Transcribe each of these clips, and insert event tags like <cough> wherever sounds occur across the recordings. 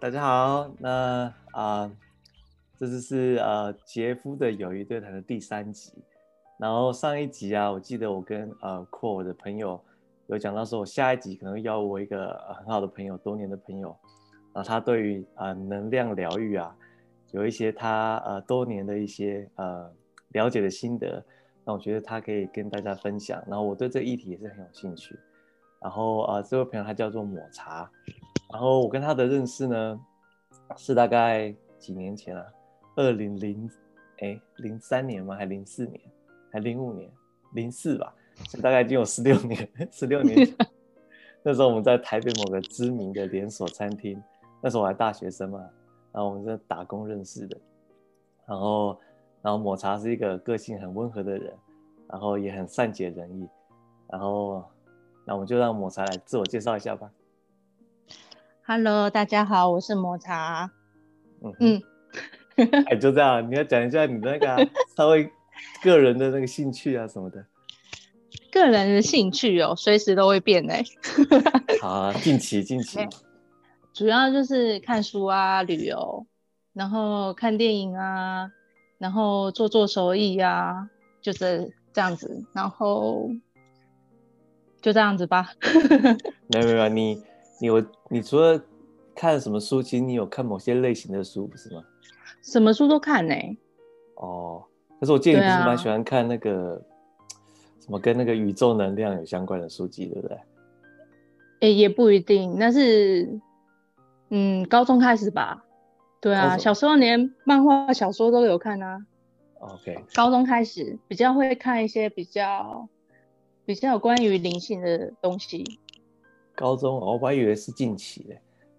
大家好，那啊，这次是呃杰夫的友谊对谈的第三集。然后上一集啊，我记得我跟呃阔我的朋友有讲到说，我下一集可能邀我一个很好的朋友，多年的朋友，然后他对于呃能量疗愈啊，有一些他呃多年的一些呃了解的心得，那我觉得他可以跟大家分享。然后我对这个议题也是很有兴趣。然后呃这位朋友他叫做抹茶，然后我跟他的认识呢是大概几年前啊，二零零哎零三年吗？还零四年？还零五年，零四吧，大概已经有十六年，十六年。那时候我们在台北某个知名的连锁餐厅，那时候我还大学生嘛，然后我们在打工认识的。然后，然后抹茶是一个个性很温和的人，然后也很善解人意。然后，那我们就让抹茶来自我介绍一下吧。Hello，大家好，我是抹茶。嗯嗯，<laughs> 哎，就这样，你要讲一下你那个稍微。<laughs> 个人的那个兴趣啊什么的，个人的兴趣哦，随时都会变哎。好啊，近期近期，<laughs> 主要就是看书啊，旅游，然后看电影啊，然后做做手艺啊，就是这样子，然后就这样子吧。没有没有，你你有你除了看什么书，其实你有看某些类型的书不是吗？什么书都看呢。哦。可是我建议不是蛮喜欢看那个什么跟那个宇宙能量有相关的书籍，对不对？诶，也不一定，那是嗯，高中开始吧。对啊，小时候连漫画小说都有看啊。OK。高中开始比较会看一些比较比较有关于灵性的东西。高中哦，我还以为是近期的。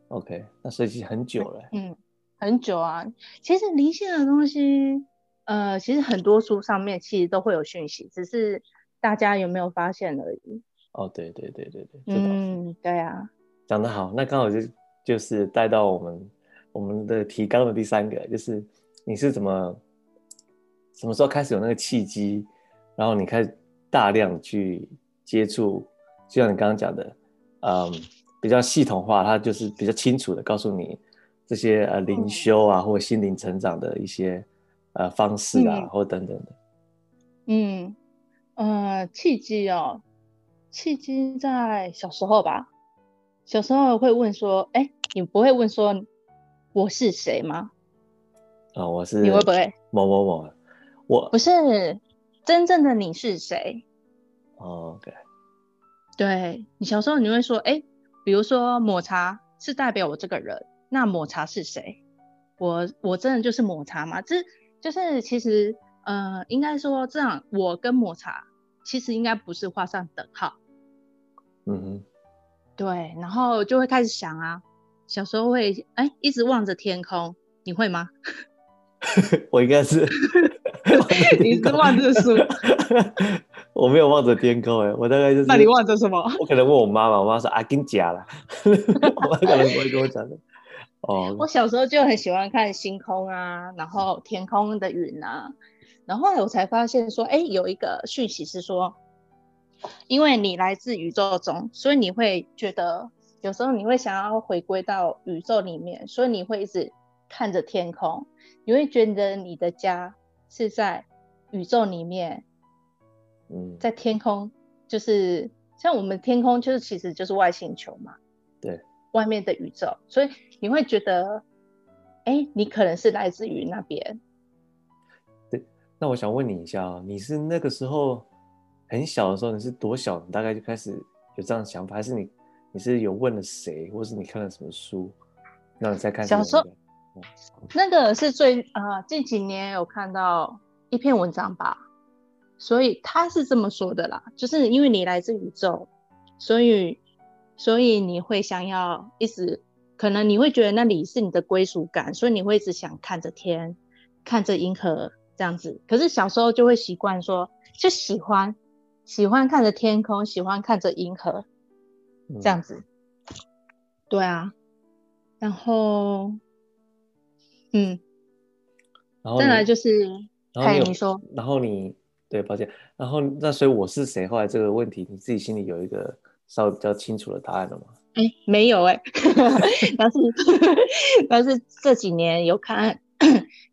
OK，那所以很久了。嗯，很久啊。其实灵性的东西。呃，其实很多书上面其实都会有讯息，只是大家有没有发现而已。哦，对对对对对，嗯，对啊，讲得好，那刚好就就是带到我们我们的提纲的第三个，就是你是怎么什么时候开始有那个契机，然后你开始大量去接触，就像你刚刚讲的，嗯，比较系统化，它就是比较清楚的告诉你这些呃灵修啊或心灵成长的一些。呃，方式啊，或等等的。嗯，呃，契机哦，契机在小时候吧。小时候会问说：“哎，你不会问说我是谁吗？”啊，我是。你会不会？某某某，我不是真正的你是谁？OK。对你小时候你会说：“哎，比如说抹茶是代表我这个人，那抹茶是谁？我我真的就是抹茶吗？”这就是其实，呃，应该说这样，我跟抹茶其实应该不是画上等号。嗯哼，对，然后就会开始想啊，小时候会哎一直望着天空，你会吗？<laughs> 我应该是，<laughs> 你是望着书，<laughs> 我没有望着天空哎，我大概就是。那你望着什么？我可能问我妈妈，我妈说啊，跟假了，我妈可能不会跟我讲的。哦，我小时候就很喜欢看星空啊，然后天空的云啊，然后后来我才发现说，哎，有一个讯息是说，因为你来自宇宙中，所以你会觉得有时候你会想要回归到宇宙里面，所以你会一直看着天空，你会觉得你的家是在宇宙里面，嗯，在天空，就是像我们天空就是其实就是外星球嘛，对。外面的宇宙，所以你会觉得，哎，你可能是来自于那边。对，那我想问你一下啊，你是那个时候很小的时候，你是多小？你大概就开始有这样的想法，还是你你是有问了谁，或是你看了什么书，让你再看？小时候，那个是最呃，近几年有看到一篇文章吧，所以他是这么说的啦，就是因为你来自宇宙，所以。所以你会想要一直，可能你会觉得那里是你的归属感，所以你会一直想看着天，看着银河这样子。可是小时候就会习惯说，就喜欢喜欢看着天空，喜欢看着银河这样子。对啊，然后，嗯，然后再来就是，哎，你说，然后你对，抱歉，然后那所以我是谁？后来这个问题你自己心里有一个。稍微比较清楚的答案了吗？哎，没有哎，<laughs> 但是 <laughs> 但是这几年有看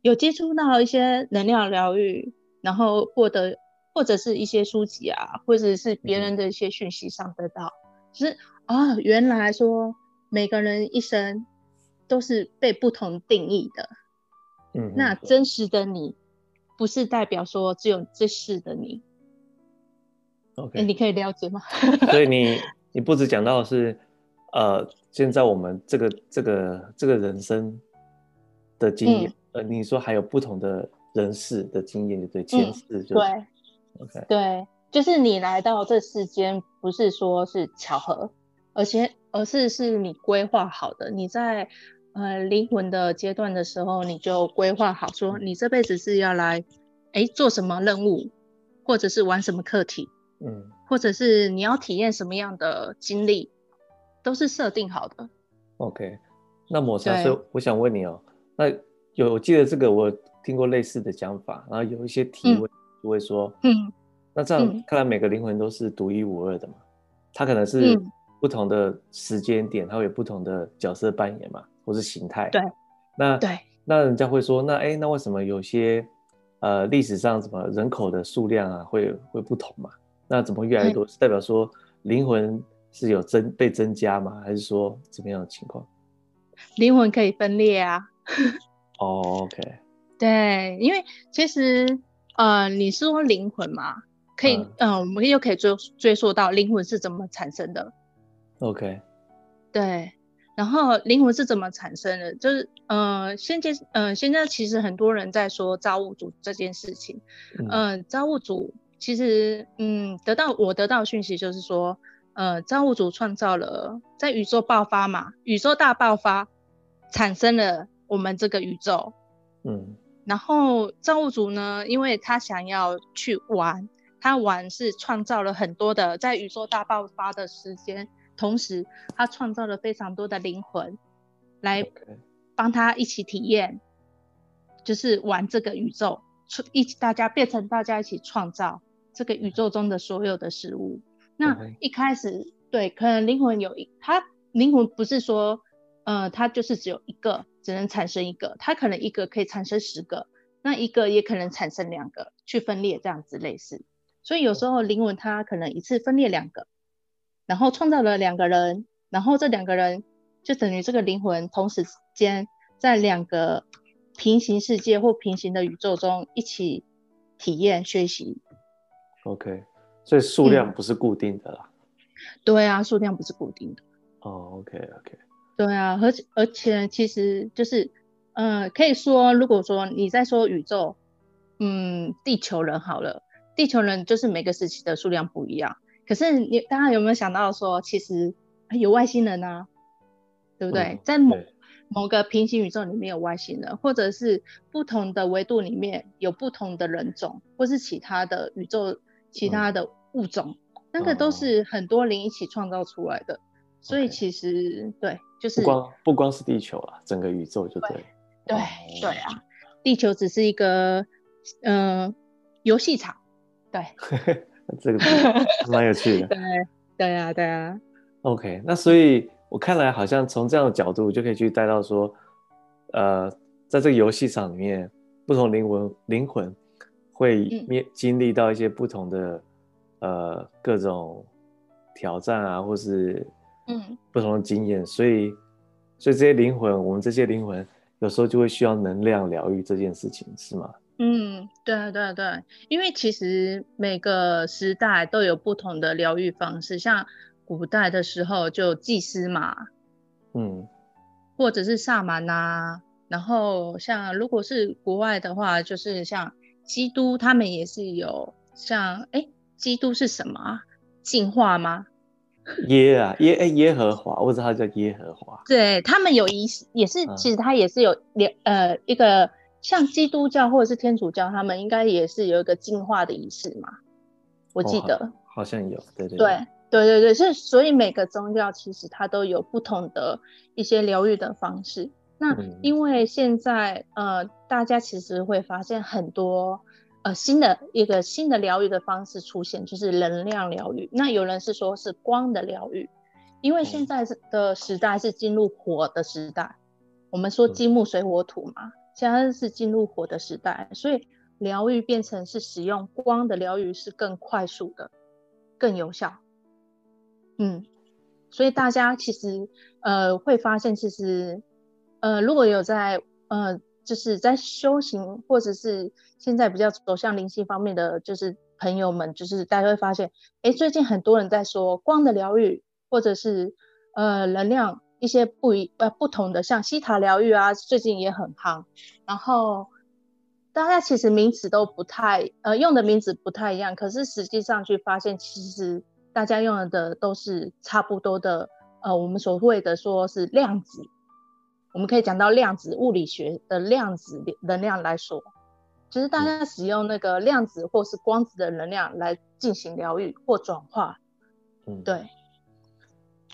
有接触到一些能量疗愈，然后获得或者是一些书籍啊，或者是别人的一些讯息上得到，就是啊，原来说每个人一生都是被不同定义的，嗯，那真实的你不是代表说只有这世的你。OK，你可以了解吗？<laughs> 所以你你不止讲到是，呃，现在我们这个这个这个人生的经验，呃，你说还有不同的人世的经验，对前世就对，OK，对，就是你来到这世间，不是说是巧合，而且而是是你规划好的。你在呃灵魂的阶段的时候，你就规划好说，你这辈子是要来哎做什么任务，或者是玩什么课题。嗯，或者是你要体验什么样的经历，都是设定好的。OK，那抹茶，是我想问你哦，那有我记得这个我听过类似的讲法，然后有一些提问就会说，嗯，那这样看来每个灵魂都是独一无二的嘛？它可能是不同的时间点，它会有不同的角色扮演嘛，或是形态。对，那对，那人家会说，那哎，那为什么有些呃历史上什么人口的数量啊会会不同嘛？那怎么越来越多？是代表说灵魂是有增被增加吗？还是说怎么样的情况？灵魂可以分裂啊。<laughs> 哦，OK。对，因为其实呃，你是说灵魂嘛？可以，嗯，我们又可以追追溯到灵魂是怎么产生的。OK。对，然后灵魂是怎么产生的？就是呃，现在呃，现在其实很多人在说造物主这件事情。嗯，造物主。其实，嗯，得到我得到讯息就是说，呃，造物主创造了在宇宙爆发嘛，宇宙大爆发产生了我们这个宇宙，嗯，然后造物主呢，因为他想要去玩，他玩是创造了很多的在宇宙大爆发的时间，同时他创造了非常多的灵魂来帮他一起体验，就是玩这个宇宙，一起大家变成大家一起创造。这个宇宙中的所有的事物，那一开始对，可能灵魂有一，它灵魂不是说，呃，它就是只有一个，只能产生一个，它可能一个可以产生十个，那一个也可能产生两个，去分裂这样子类似。所以有时候灵魂它可能一次分裂两个，然后创造了两个人，然后这两个人就等于这个灵魂同时间在两个平行世界或平行的宇宙中一起体验学习。OK，所以数量不是固定的啦。对啊，数量不是固定的。哦，OK，OK。对啊，而且而且其实就是，嗯，可以说，如果说你在说宇宙，嗯，地球人好了，地球人就是每个时期的数量不一样。可是你大家有没有想到说，其实有外星人啊，对不对？在某某个平行宇宙里面有外星人，或者是不同的维度里面有不同的人种，或是其他的宇宙。其他的物种，那个都是很多灵一起创造出来的，所以其实对，就是不光不光是地球啊，整个宇宙就对，对对啊，地球只是一个嗯游戏场，对，<laughs> 这个蛮有趣的，对对啊对啊，OK，那所以我看来好像从这样的角度就可以去带到说，呃，在这个游戏场里面，不同灵魂灵魂。会面经历到一些不同的呃各种挑战啊，或是嗯不同的经验，所以所以这些灵魂，我们这些灵魂有时候就会需要能量疗愈这件事情，是吗？嗯，对对对，因为其实每个时代都有不同的疗愈方式，像古代的时候就祭司嘛，嗯，或者是萨满呐，然后像如果是国外的话，就是像。基督他们也是有像哎，基督是什么啊？进化吗？<laughs> 耶啊耶哎耶和华，我知道他叫耶和华。对他们有仪式，也是其实他也是有两呃一个像基督教或者是天主教，他们应该也是有一个进化的仪式嘛。我记得好像有，对对对对对对，是所以每个宗教其实它都有不同的一些疗愈的方式。那因为现在呃，大家其实会发现很多呃新的一个新的疗愈的方式出现，就是能量疗愈。那有人是说是光的疗愈，因为现在的时代是进入火的时代，我们说金木水火土嘛，现在是进入火的时代，所以疗愈变成是使用光的疗愈是更快速的、更有效。嗯，所以大家其实呃会发现，其实呃如果有在呃就是在修行或者是现在比较走向灵性方面的，就是朋友们，就是大家会发现，哎，最近很多人在说光的疗愈，或者是呃能量一些不一呃不同的，像西塔疗愈啊，最近也很夯。然后大家其实名词都不太呃用的名字不太一样，可是实际上去发现，其实。大家用的都是差不多的，呃，我们所谓的说是量子，我们可以讲到量子物理学的量子能量来说，就是大家使用那个量子或是光子的能量来进行疗愈或转化。嗯，对。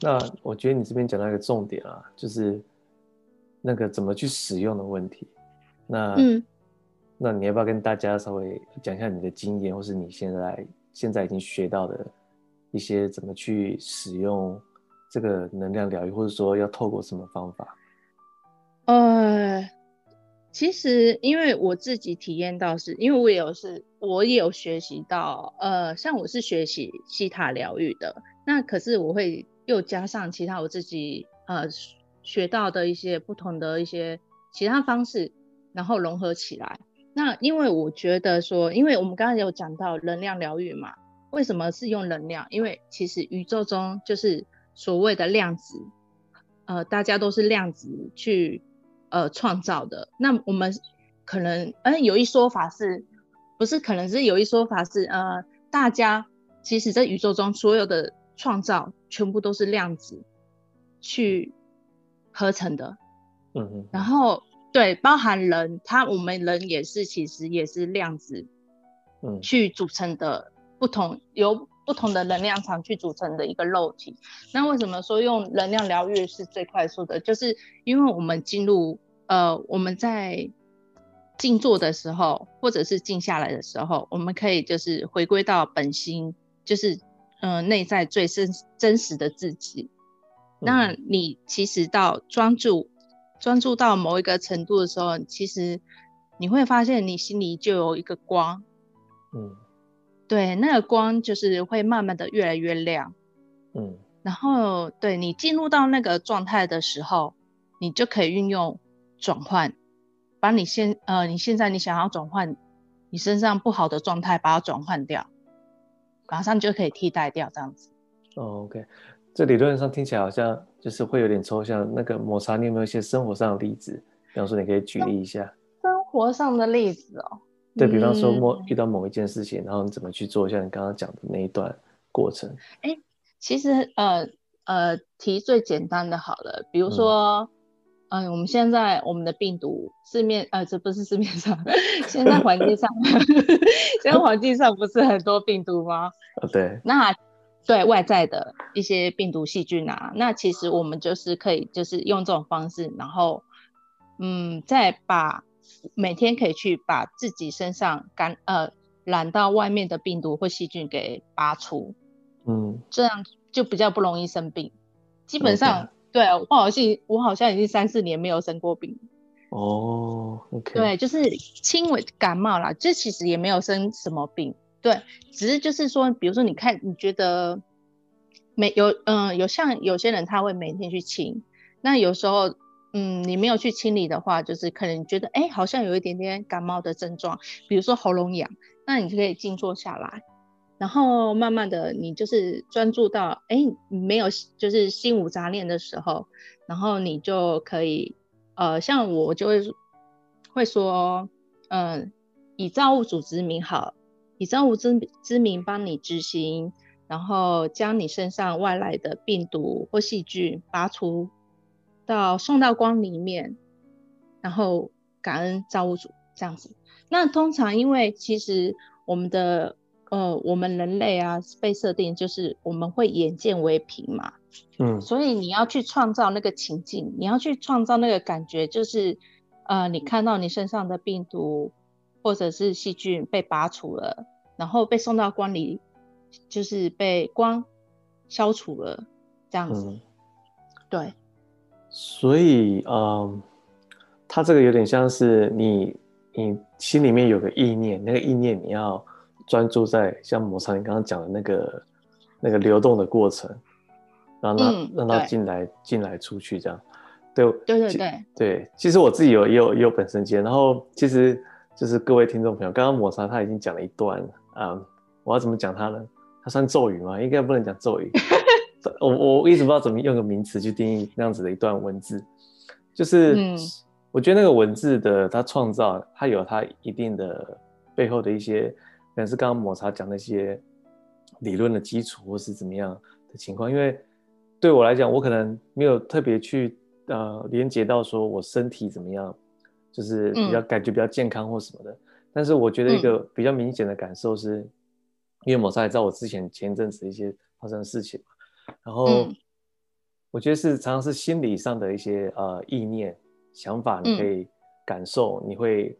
那我觉得你这边讲到一个重点啊，就是那个怎么去使用的问题。那，嗯，那你要不要跟大家稍微讲一下你的经验，或是你现在现在已经学到的？一些怎么去使用这个能量疗愈，或者说要透过什么方法？呃，其实因为我自己体验到，是因为我也有是，我也有学习到，呃，像我是学习西塔疗愈的，那可是我会又加上其他我自己呃学到的一些不同的一些其他方式，然后融合起来。那因为我觉得说，因为我们刚刚有讲到能量疗愈嘛。为什么是用能量？因为其实宇宙中就是所谓的量子，呃，大家都是量子去呃创造的。那我们可能，呃，有一说法是，不是可能是有一说法是，呃，大家其实在宇宙中所有的创造全部都是量子去合成的。嗯嗯。然后对，包含人，他我们人也是，其实也是量子，嗯，去组成的。不同由不同的能量场去组成的一个肉体。那为什么说用能量疗愈是最快速的？就是因为我们进入呃我们在静坐的时候，或者是静下来的时候，我们可以就是回归到本心，就是嗯内在最真真实的自己。那你其实到专注专注到某一个程度的时候，其实你会发现你心里就有一个光，嗯。对，那个光就是会慢慢的越来越亮，嗯，然后对你进入到那个状态的时候，你就可以运用转换，把你现呃你现在你想要转换你身上不好的状态，把它转换掉，马上就可以替代掉这样子。哦，OK，这理论上听起来好像就是会有点抽象。那个抹茶，你有没有一些生活上的例子？比方说，你可以举例一下。生活上的例子哦。对比方说，某遇到某一件事情，然后你怎么去做？一下你刚刚讲的那一段过程。哎，其实呃呃，提最简单的好了，比如说，嗯，我们现在我们的病毒市面呃，这不是市面上，现在环境上，<laughs> 现在环境上不是很多病毒吗？<laughs> 啊，对。那对外在的一些病毒细菌啊，那其实我们就是可以就是用这种方式，然后嗯，再把。每天可以去把自己身上感呃染到外面的病毒或细菌给拔除，嗯，这样就比较不容易生病。基本上，对我好像我好像已经三四年没有生过病。哦。对，就是轻微感冒啦，这其实也没有生什么病。对，只是就是说，比如说你看，你觉得每有嗯有像有些人他会每天去清，那有时候。嗯，你没有去清理的话，就是可能觉得哎，好像有一点点感冒的症状，比如说喉咙痒，那你就可以静坐下来，然后慢慢的，你就是专注到哎，没有就是心无杂念的时候，然后你就可以呃，像我就会会说，嗯，以造物主之名好，以造物之之名帮你执行，然后将你身上外来的病毒或细菌拔除。到送到光里面，然后感恩造物主这样子。那通常因为其实我们的呃我们人类啊被设定就是我们会眼见为凭嘛，嗯，所以你要去创造那个情境，你要去创造那个感觉，就是呃你看到你身上的病毒或者是细菌被拔除了，然后被送到光里，就是被光消除了。这样子。对，所以嗯，他这个有点像是你你心里面有个意念，那个意念你要专注在像摩擦你刚刚讲的那个那个流动的过程，让它让它进来进来出去这样。对对对对对，其实我自己有也有也有本身经验，然后其实就是各位听众朋友，刚刚抹茶他已经讲了一段啊，我要怎么讲他呢？他算咒语吗？应该不能讲咒语，<laughs> 我我一直不知道怎么用个名词去定义那样子的一段文字，就是我觉得那个文字的它创造，它有它一定的背后的一些，可能是刚刚抹茶讲那些理论的基础，或是怎么样的情况，因为对我来讲，我可能没有特别去。呃，连接到说我身体怎么样，就是比较感觉比较健康或什么的。但是我觉得一个比较明显的感受是，因为抹茶也知道我之前前一阵子一些发生的事情嘛，然后我觉得是常常是心理上的一些呃意念、想法，你可以感受，你会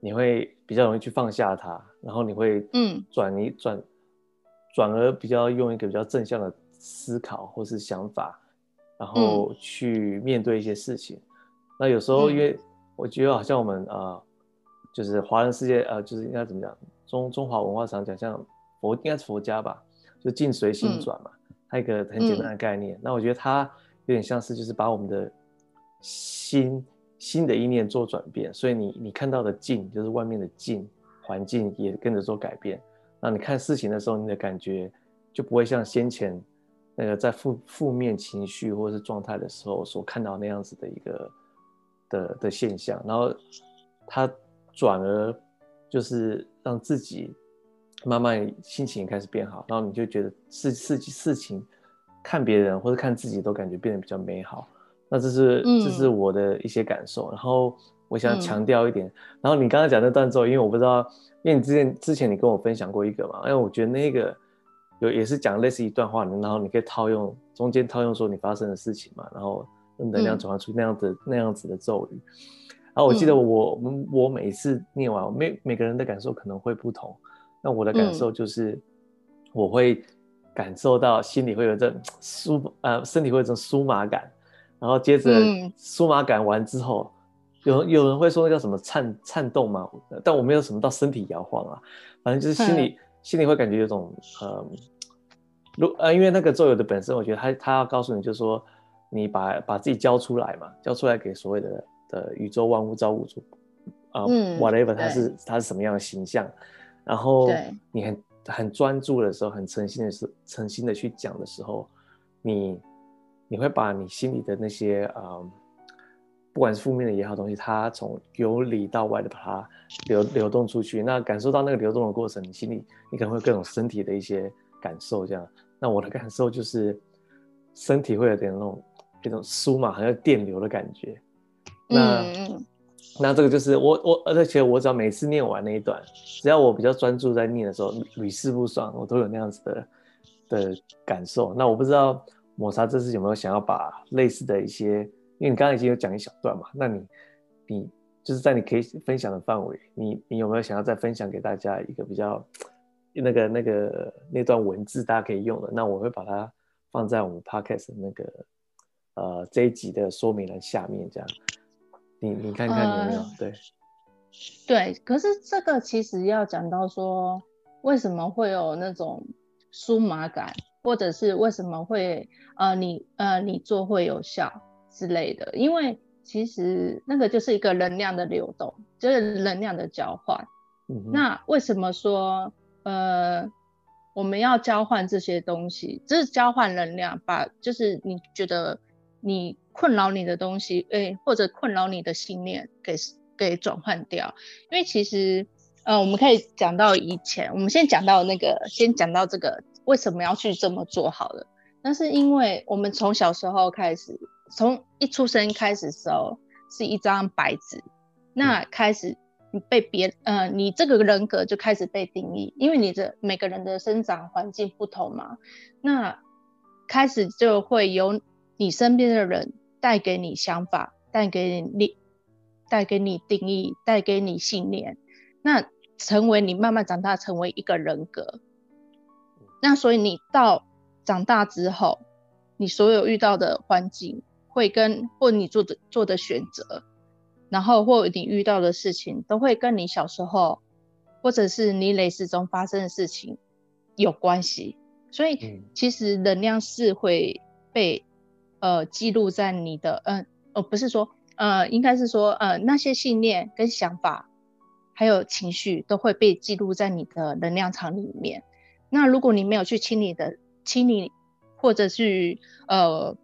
你会比较容易去放下它，然后你会嗯。转移转转而比较用一个比较正向的思考或是想法。然后去面对一些事情，那有时候因为我觉得好像我们呃，就是华人世界呃，就是应该怎么讲，中中华文化常讲像佛应该是佛家吧，就境随心转嘛，它一个很简单的概念。那我觉得它有点像是就是把我们的心新的意念做转变，所以你你看到的境就是外面的境环境也跟着做改变。那你看事情的时候，你的感觉就不会像先前。那个在负负面情绪或是状态的时候所看到那样子的一个的的现象，然后他转而就是让自己慢慢心情开始变好，然后你就觉得事事事情看别人或者看自己都感觉变得比较美好。那这是这是我的一些感受。然后我想强调一点，然后你刚刚讲那段之后，因为我不知道，因为你之前之前你跟我分享过一个嘛，因为我觉得那个。有也是讲类似一段话，然后你可以套用中间套用说你发生的事情嘛，然后能量转换出那样子那样子的咒语。然后我记得我我我每次念完，每每个人的感受可能会不同。那我的感受就是，我会感受到心里会有这 <tsk> 舒呃身体会有这种酥麻感，然后接着酥麻感完之后，有有人会说那叫什么颤颤动嘛，但我没有什么到身体摇晃啊，反正就是心里。心里会感觉有种，呃，如呃，因为那个咒语的本身，我觉得他他要告诉你，就是说，你把把自己交出来嘛，交出来给所谓的的宇宙万物造物主，啊，whatever，他是他是什么样的形象，然后你很很专注的时候，很诚心的是诚心的去讲的时候，你你会把你心里的那些啊。不管是负面的也好东西，它从由里到外的把它流流动出去，那感受到那个流动的过程，你心里你可能会各种身体的一些感受，这样。那我的感受就是身体会有点那种那种酥嘛，好像电流的感觉。那那这个就是我我而且我只要每次念完那一段，只要我比较专注在念的时候，屡试不爽，我都有那样子的的感受。那我不知道抹茶这次有没有想要把类似的一些。因为你刚刚已经有讲一小段嘛，那你，你就是在你可以分享的范围，你你有没有想要再分享给大家一个比较那个那个那段文字大家可以用的？那我会把它放在我们 podcast 那个呃这一集的说明栏下面，这样，你你看看有没有？对，对，可是这个其实要讲到说，为什么会有那种酥麻感，或者是为什么会呃你呃你做会有效？之类的，因为其实那个就是一个能量的流动，就是能量的交换。嗯那为什么说呃我们要交换这些东西？就是交换能量，把就是你觉得你困扰你的东西，哎，或者困扰你的信念给给转换掉。因为其实呃我们可以讲到以前，我们先讲到那个，先讲到这个为什么要去这么做好了。那是因为我们从小时候开始。从一出生开始时候是一张白纸，那开始你被别呃，你这个人格就开始被定义，因为你的每个人的生长环境不同嘛，那开始就会有你身边的人带给你想法，带给你带给你定义，带给你信念，那成为你慢慢长大成为一个人格，那所以你到长大之后。你所有遇到的环境会跟或你做的做的选择，然后或你遇到的事情都会跟你小时候或者是你累世中发生的事情有关系。所以其实能量是会被呃记录在你的嗯哦不是说呃应该是说呃那些信念跟想法还有情绪都会被记录在你的能量场里面。那如果你没有去清理的清理或者是呃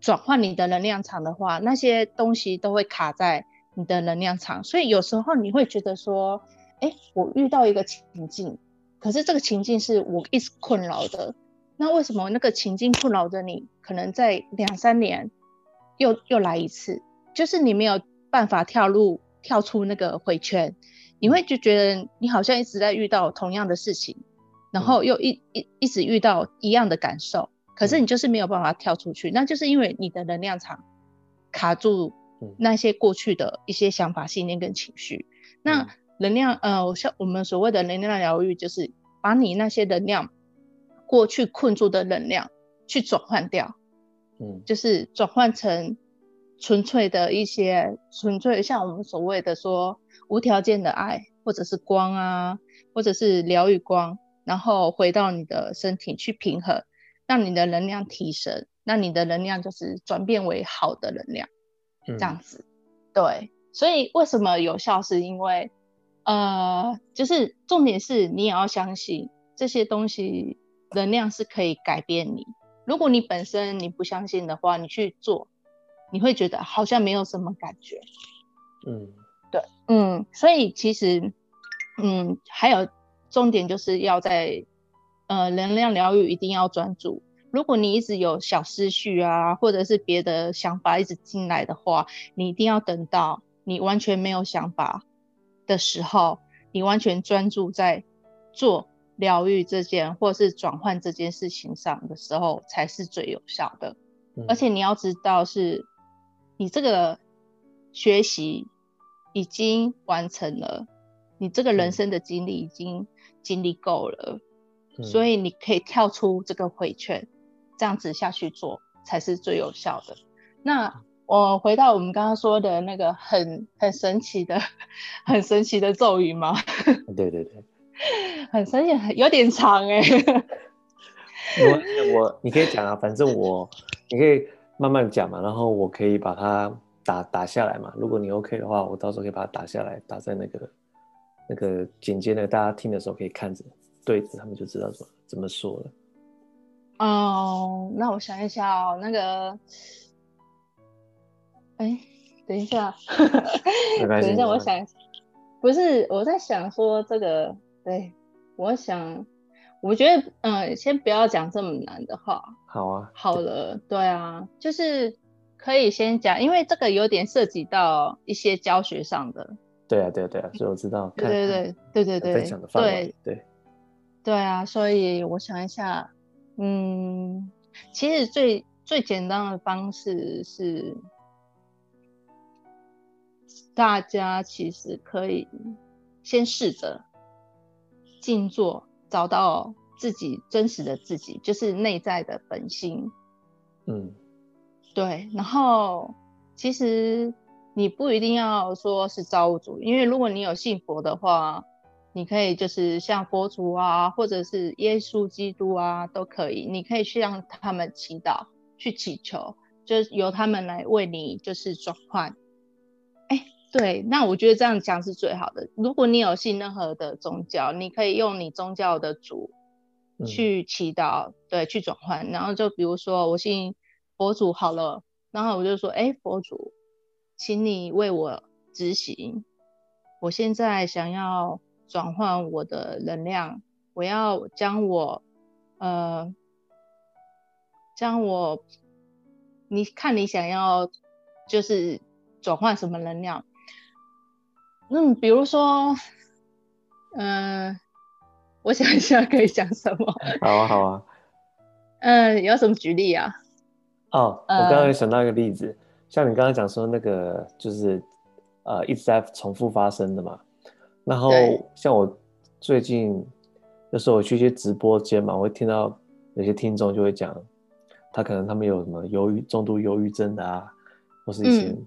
转换你的能量场的话，那些东西都会卡在你的能量场。所以有时候你会觉得说，哎，我遇到一个情境。可是这个情境是我一直困扰的，那为什么那个情境困扰着你？可能在两三年又又来一次，就是你没有办法跳入跳出那个回圈，你会就觉得你好像一直在遇到同样的事情，然后又一一一直遇到一样的感受，可是你就是没有办法跳出去，那就是因为你的能量场卡住那些过去的一些想法、信念跟情绪，那。能量，呃，像我们所谓的能量疗愈，就是把你那些能量过去困住的能量去转换掉，嗯，就是转换成纯粹的一些纯粹，像我们所谓的说无条件的爱，或者是光啊，或者是疗愈光，然后回到你的身体去平衡，让你的能量提升，那你的能量就是转变为好的能量，这样子，对，所以为什么有效？是因为呃，就是重点是你也要相信这些东西能量是可以改变你。如果你本身你不相信的话，你去做，你会觉得好像没有什么感觉。嗯，对，嗯，所以其实，嗯，还有重点就是要在呃能量疗愈一定要专注。如果你一直有小思绪啊，或者是别的想法一直进来的话，你一定要等到你完全没有想法。的时候，你完全专注在做疗愈这件，或是转换这件事情上的时候，才是最有效的。而且你要知道，是你这个学习已经完成了，你这个人生的经历已经经历够了，所以你可以跳出这个回圈，这样子下去做才是最有效的。那。我回到我们刚刚说的那个很很神奇的、很神奇的咒语吗？对对对，<laughs> 很神奇，有点长哎。我我你可以讲啊，反正我你可以慢慢讲嘛，然后我可以把它打打下来嘛。如果你 OK 的话，我到时候可以把它打下来，打在那个那个简介的，大家听的时候可以看着对着，他们就知道怎么怎么说了。哦，那我想一下哦，那个。哎，等一下，等一下，我想，不是我在想说这个，对，我想，我觉得，嗯，先不要讲这么难的话。好啊。好了，对啊，就是可以先讲，因为这个有点涉及到一些教学上的。对啊，对啊，对啊，所以我知道。对对对对对对。分享的范围。对。对啊，所以我想一下，嗯，其实最最简单的方式是。大家其实可以先试着静坐，找到自己真实的自己，就是内在的本心。嗯，对。然后其实你不一定要说是造物主，因为如果你有信佛的话，你可以就是像佛祖啊，或者是耶稣基督啊，都可以。你可以去让他们祈祷，去祈求，就是由他们来为你就是转换。对，那我觉得这样讲是最好的。如果你有信任何的宗教，你可以用你宗教的主去祈祷，对，去转换。然后就比如说我信佛祖好了，然后我就说，哎，佛祖，请你为我执行。我现在想要转换我的能量，我要将我，呃，将我，你看你想要就是转换什么能量？嗯，比如说，嗯，我想一下可以讲什么。<laughs> 好啊，好啊。嗯，有什么举例啊？哦，我刚刚想到一个例子，像你刚刚讲说那个，就是呃一直在重复发生的嘛。然后像我最近有时候我去一些直播间嘛，我会听到有些听众就会讲，他可能他们有什么忧郁、重度忧郁症的啊，或是以前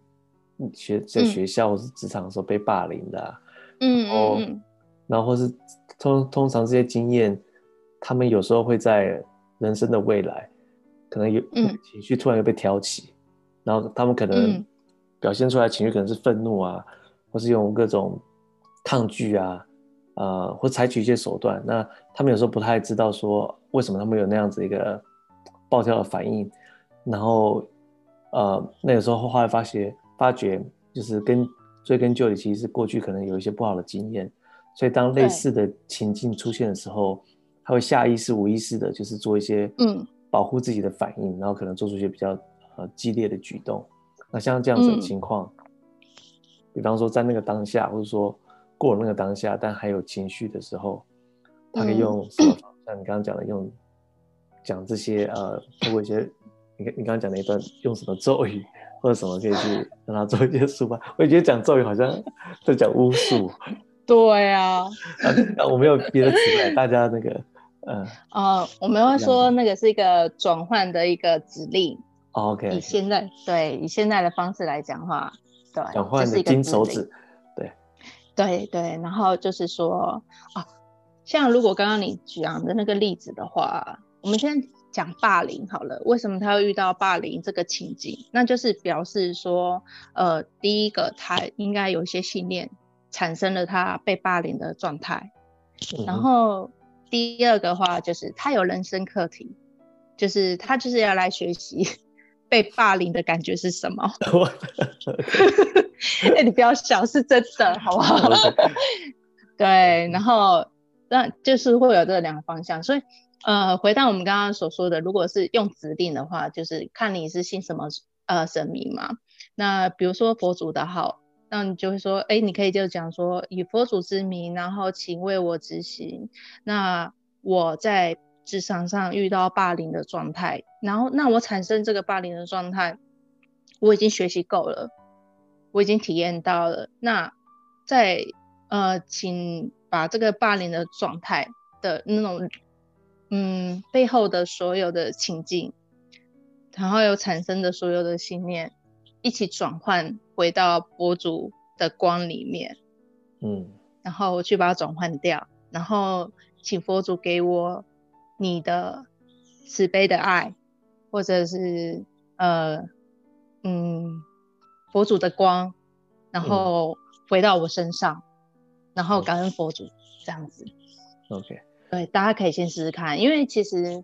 学在学校或是职场的时候被霸凌的啊，嗯然后嗯嗯。然后或是通通常这些经验，他们有时候会在人生的未来，可能有嗯。情绪突然又被挑起，然后他们可能嗯。表现出来情绪可能是愤怒啊，或是用各种抗拒啊，呃，或采取一些手段。那他们有时候不太知道说为什么他们有那样子一个暴跳的反应，然后呃，那个时候后来发觉发觉就是跟追根究底，其实是过去可能有一些不好的经验，所以当类似的情境出现的时候，他会下意识、无意识的，就是做一些嗯。保护自己的反应，然后可能做出一些比较呃激烈的举动。那像这样子的嗯情况，比方说在那个当下，或者说过了那个当下，但还有情绪的时候，他可以嗯用什么方？像你刚刚讲的，用讲这些呃，通过一些你你刚刚讲的一段，用什么咒语或者什么可以去让他做一些抒发。我也觉得讲咒语好像在讲巫术 <laughs> 对啊，啊，那我没有别的词来，大家那个呃呃，我们会说那个是一个转换的一个指令。哦，OK，以现在对以现在的方式来讲的话，对，讲换的就是金手指，对对对，然后就是说啊，像如果刚刚你讲的那个例子的话，我们先讲霸凌好了。为什么他会遇到霸凌这个情景？那就是表示说，呃，第一个他应该有一些信念产生了他被霸凌的状态，然后第二个话就是他有人生课题，就是他就是要来学习被霸凌的感觉是什么。<laughs> 我 <laughs> 哎、你不要笑，是真的，好不好？<laughs> 对，然后那就是会有这两个方向，所以呃，回到我们刚刚所说的，如果是用指令的话，就是看你是信什么呃神明嘛。那比如说佛祖的号，那你就会说，哎，你可以就讲说以佛祖之名，然后请为我执行。那我在职场上遇到霸凌的状态，然后那我产生这个霸凌的状态，我已经学习够了，我已经体验到了。那在呃，请把这个霸凌的状态的那种，嗯，背后的所有的情境，然后有产生的所有的信念，一起转换回到博主的光里面，嗯。然后去把它转换掉，然后请佛祖给我你的慈悲的爱，或者是呃，嗯，佛祖的光，然后回到我身上，然后感恩佛祖这样子。，OK，对，大家可以先试试看，因为其实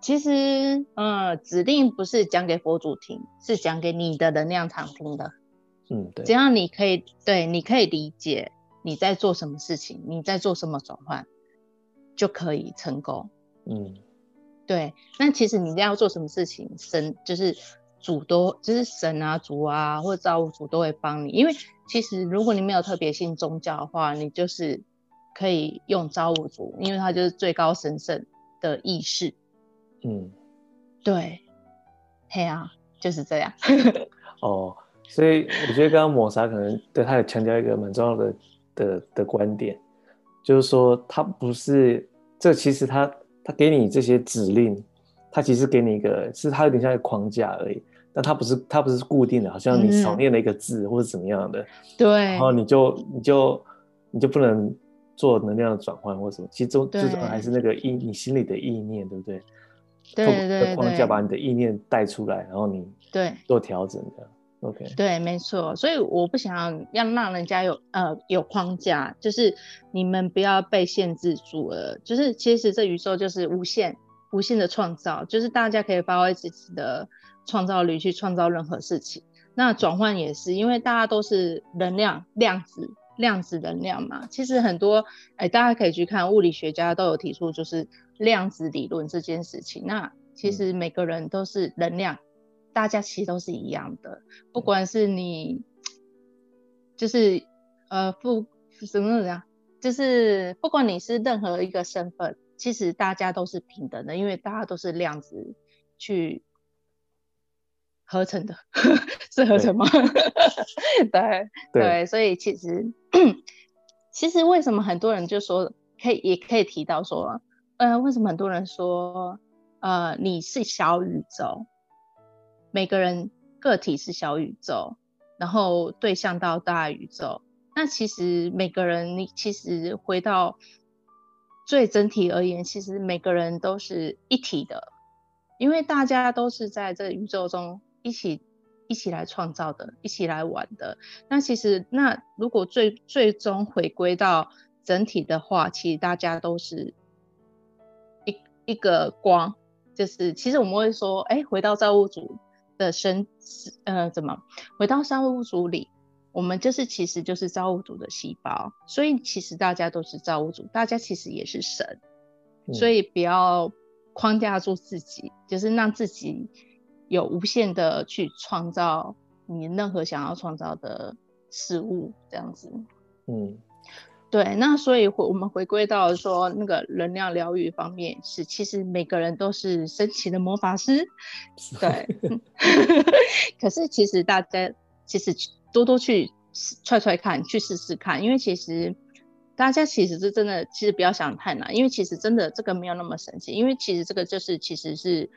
其实呃，指令不是讲给佛祖听，是讲给你的能量场听的。嗯对只，要你可以对，你可以理解你在做什么事情，你在做什么转换，就可以成功。嗯对，那其实你要做什么事情，神就是主都就是神啊、主啊或者造物主都会帮你。因为其实如果你没有特别信宗教的话，你就是可以用造物主，因为他就是最高神圣的意识。嗯对，嘿啊，就是这样。<laughs> 哦，所以我觉得刚刚抹茶可能对他有强调一个蛮重要的的的观点，就是说他不是这其实他他给你这些指令，他其实给你一个是他有点像一个框架而已，但他不是他不是固定的，好像你少嗯念了一个字或者怎么样的，对然后你就你就你就不能做能量的转换或什么，其实终最终对还是那个意你心里的意念，对不对？对透过这个对框架把你的意念带出来，然后你对做调整的。OK，对，没错，所以我不想要让人家有呃有框架，就是你们不要被限制住了。就是其实这宇宙就是无限无限的创造，就是大家可以发挥自己的创造力去创造任何事情。那转换也是，因为大家都是能量量子量子能量嘛。其实很多哎，大家可以去看物理学家都有提出就是量子理论这件事情。那其实每个人都是能量。大家其实都是一样的，不管是你，就是呃不什么样，就是不管你是任何一个身份，其实大家都是平等的，因为大家都是量子去合成的，<laughs> 是合成吗？<laughs> 对对，所以其实 <clears throat> 其实为什么很多人就说可以也可以提到说，呃，为什么很多人说呃，你是小宇宙，每个人个体是小宇宙，然后对象到大宇宙。那其实每个人，你其实回到最整体而言，其实每个人都是一体的，因为大家都是在这宇宙中一起一起来创造的，一起来玩的。那其实，那如果最最终回归到整体的话，其实大家都是一一个光。就是其实我们会说，哎，回到造物主的身，呃，怎么回到造物主里？我们就是其实就是造物主的细胞，所以其实大家都是造物主，大家其实也是神，所以不要框架住自己，就是让自己有无限的去创造你任何想要创造的事物，这样子。嗯。对，那所以回我们回归到说那个能量疗愈方面，是其实每个人都是神奇的魔法师，<laughs> 对。<laughs> 可是其实大家其实多多去踹踹看，去试试看，因为其实大家其实是真的，其实不要想太难，因为其实真的这个没有那么神奇，因为其实这个就是其实是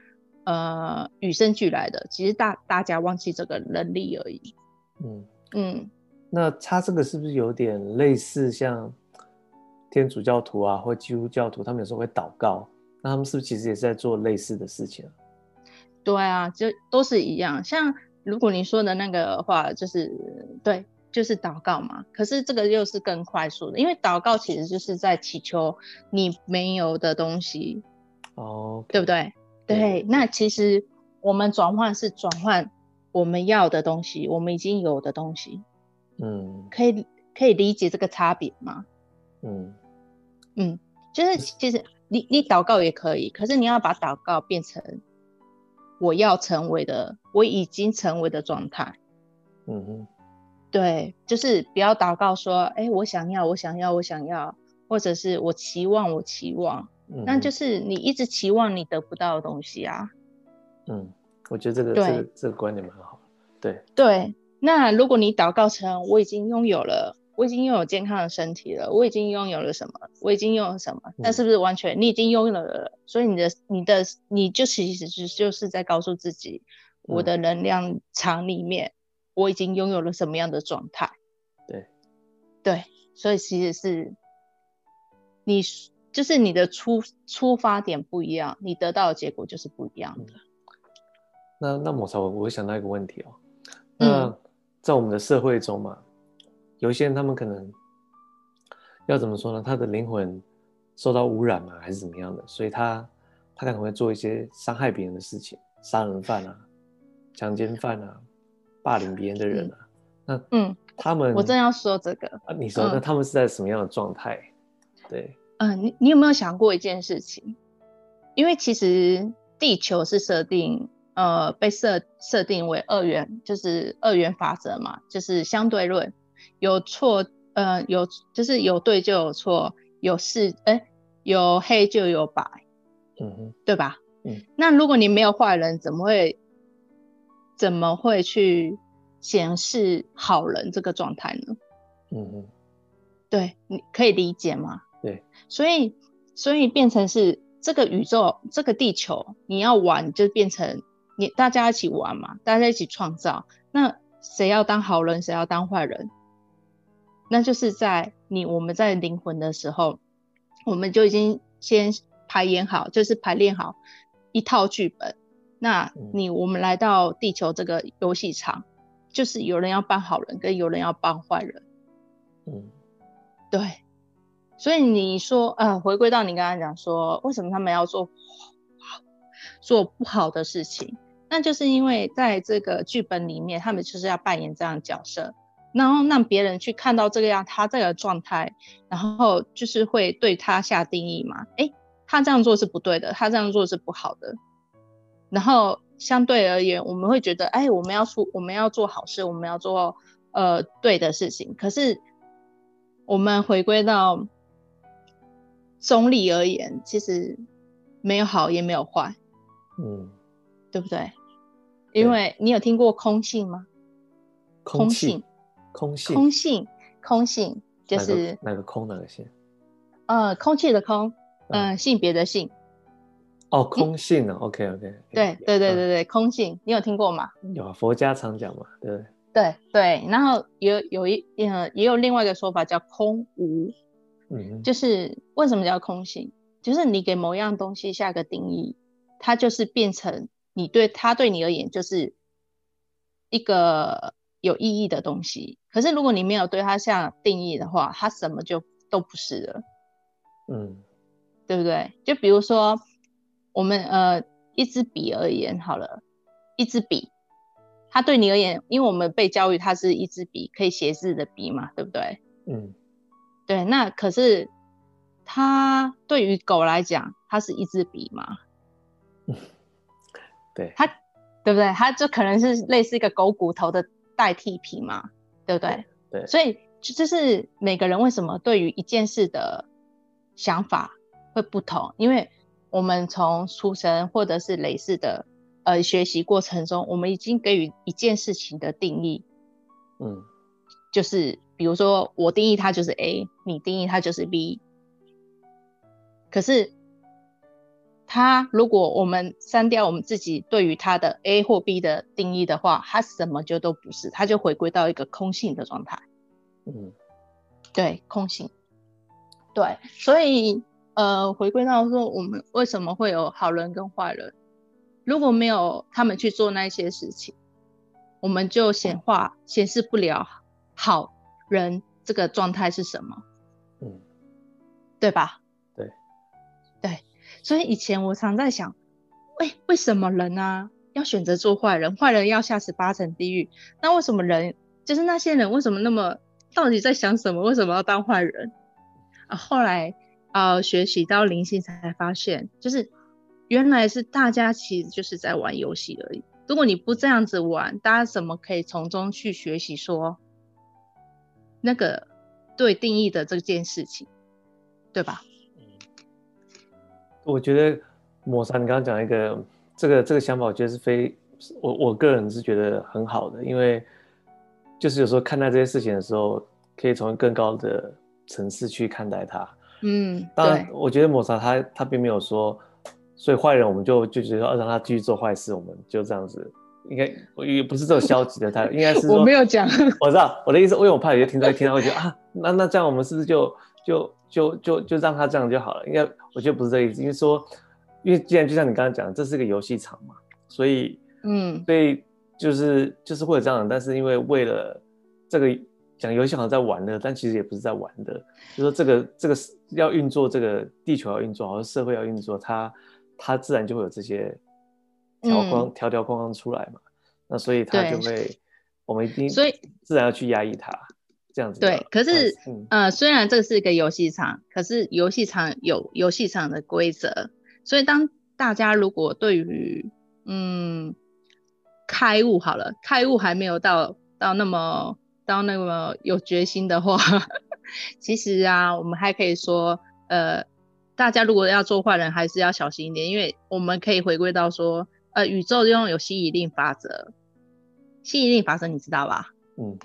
呃与生俱来的，其实大大家忘记这个能力而已。嗯嗯。那他这个是不是有点类似像天主教徒啊，或基督教徒，他们有时候会祷告，那他们是不是其实也是在做类似的事情啊？对啊，就都是一样。像如果你说的那个话，就是对，就是祷告嘛。可是这个又是更快速的，因为祷告其实就是在祈求你没有的东西，哦，对不对？对，那其实我们转换是转换我们要的东西，我们已经有的东西。嗯，可以可以理解这个差别吗？嗯嗯，就是其实你你祷告也可以，可是你要把祷告变成我要成为的，我已经成为的状态。嗯哼，对，就是不要祷告说，哎，我想要，我想要，我想要，或者是我期望，我期望，那就是你一直期望你得不到的东西啊。嗯，我觉得这个这个这个观点蛮好。对对。那如果你祷告成我已经拥有了，我已经拥有健康的身体了，我已经拥有了什么？我已经拥有什么？那是不是完全你已经拥有了？所以你的、你的、你就其实是就是在告诉自己，我的能量场里面我已经拥有了什么样的状态？对，对，所以其实是你就是你的出出发点不一样，你得到的结果就是不一样的。那那我我会想到一个问题哦，那。在我们的社会中嘛，有一些人他们可能要怎么说呢？他的灵魂受到污染嘛，还是怎么样的？所以他他可能会做一些伤害别人的事情，杀人犯啊、强奸犯啊、霸凌别人的人啊。那嗯，他们我正要说这个啊，你说那他们是在什么样的状态？对，嗯，你你有没有想过一件事情？因为其实地球是设定。呃，被设设定为二元，就是二元法则嘛，就是相对论，有错，呃，有就是有对就有错，有是，哎，有黑就有白，嗯哼，对吧？嗯，那如果你没有坏人，怎么会怎么会去显示好人这个状态呢？嗯哼，对，你可以理解吗？对，所以所以变成是这个宇宙，这个地球，你要玩就变成。你大家一起玩嘛，大家一起创造。那谁要当好人，谁要当坏人？那就是在你我们在灵魂的时候，我们就已经先排演好，就是排练好一套剧本。那你我们来到地球这个游戏场，就是有人要扮好人，跟有人要扮坏人。嗯，对。所以你说，呃，回归到你刚刚讲说，为什么他们要做做不好的事情？那就是因为在这个剧本里面，他们就是要扮演这样的角色，然后让别人去看到这个样他这个状态，然后就是会对他下定义嘛？哎，他这样做是不对的，他这样做是不好的。然后相对而言，我们会觉得，哎，我们要出，我们要做好事，我们要做呃对的事情。可是我们回归到中立而言，其实没有好也没有坏，嗯，对不对？因为你有听过空性吗？空性，空性，空性，空性，就是那个空哪个性？呃，空气的空，嗯，性别的性。哦，空性哦，OK OK。对对对对对，空性，你有听过吗？有啊，佛家常讲嘛，对不对？对对，然后有有一呃也有另外一个说法叫空无，嗯，就是为什么叫空性？就是你给某样东西下个定义，它就是变成你对它对你而言就是一个有意义的东西。可是如果你没有对它下定义的话，它什么就都不是了，嗯，对不对？就比如说我们呃一支笔而言好了，一支笔。它对你而言，因为我们被教育它是一支笔，可以写字的笔嘛，对不对？嗯，对。那可是它对于狗来讲，它是一支笔嘛？<laughs> 对。它对不对？它就可能是类似一个狗骨头的代替品嘛，对不对？对。所以就是每个人为什么对于一件事的想法会不同？因为我们从出生或者是类似的。呃，学习过程中，我们已经给予一件事情的定义，嗯，就是比如说我定义它就是 A，你定义它就是 B。可是，它如果我们删掉我们自己对于它的 A 或 B 的定义的话，它什么就都不是，它就回归到一个空性的状态。嗯，对，空性。对，所以呃，回归到说，我们为什么会有好人跟坏人？如果没有他们去做那些事情，我们就显化显示不了好人这个状态是什么，嗯，对吧？所以以前我常在想，为为什么人啊要选择做坏人？坏人要下十八层地狱，那为什么人就是那些人为什么那么到底在想什么？为什么要当坏人？啊，后来啊学习到灵性才发现，就是。原来是大家其实就是在玩游戏而已。如果你不这样子玩，大家怎么可以从中去学习说那个对定义的这件事情，对吧？我觉得抹茶，你刚刚讲一个这个这个想法，我觉得是非我我个人是觉得很好的，因为就是有时候看待这些事情的时候，可以从更高的层次去看待它。嗯，当然，我觉得抹茶他他并没有说。所以坏人，我们就就觉得要让他继续做坏事，我们就这样子，应该也不是这种消极的态度，应该是我没有讲，我知道我的意思，因为我怕有些听众听到会觉得啊，那那这样我们是不是就就就就就让他这样就好了？应该我觉得不是这个意思，因为说，因为既然就像你刚刚讲，这是个游戏场嘛，所以嗯，所以就是就是会有这样，但是因为为了这个讲游戏好像在玩的，但其实也不是在玩的，就说这个这个要运作，这个地球要运作，好像社会要运作，它。它自然就会有这些条框、条条框框出来嘛，那所以它就会，我们一定所以自然要去压抑它，这样子。对，可是呃，虽然这是一个游戏场，可是游戏场有游戏场的规则，所以当大家如果对于嗯开悟好了，开悟还没有到到那么到那么有决心的话，<laughs> 其实啊，我们还可以说呃。大家如果要做坏人，还是要小心一点，因为我们可以回归到说，呃，宇宙中有吸引力法则，吸引力法则你知道吧？嗯，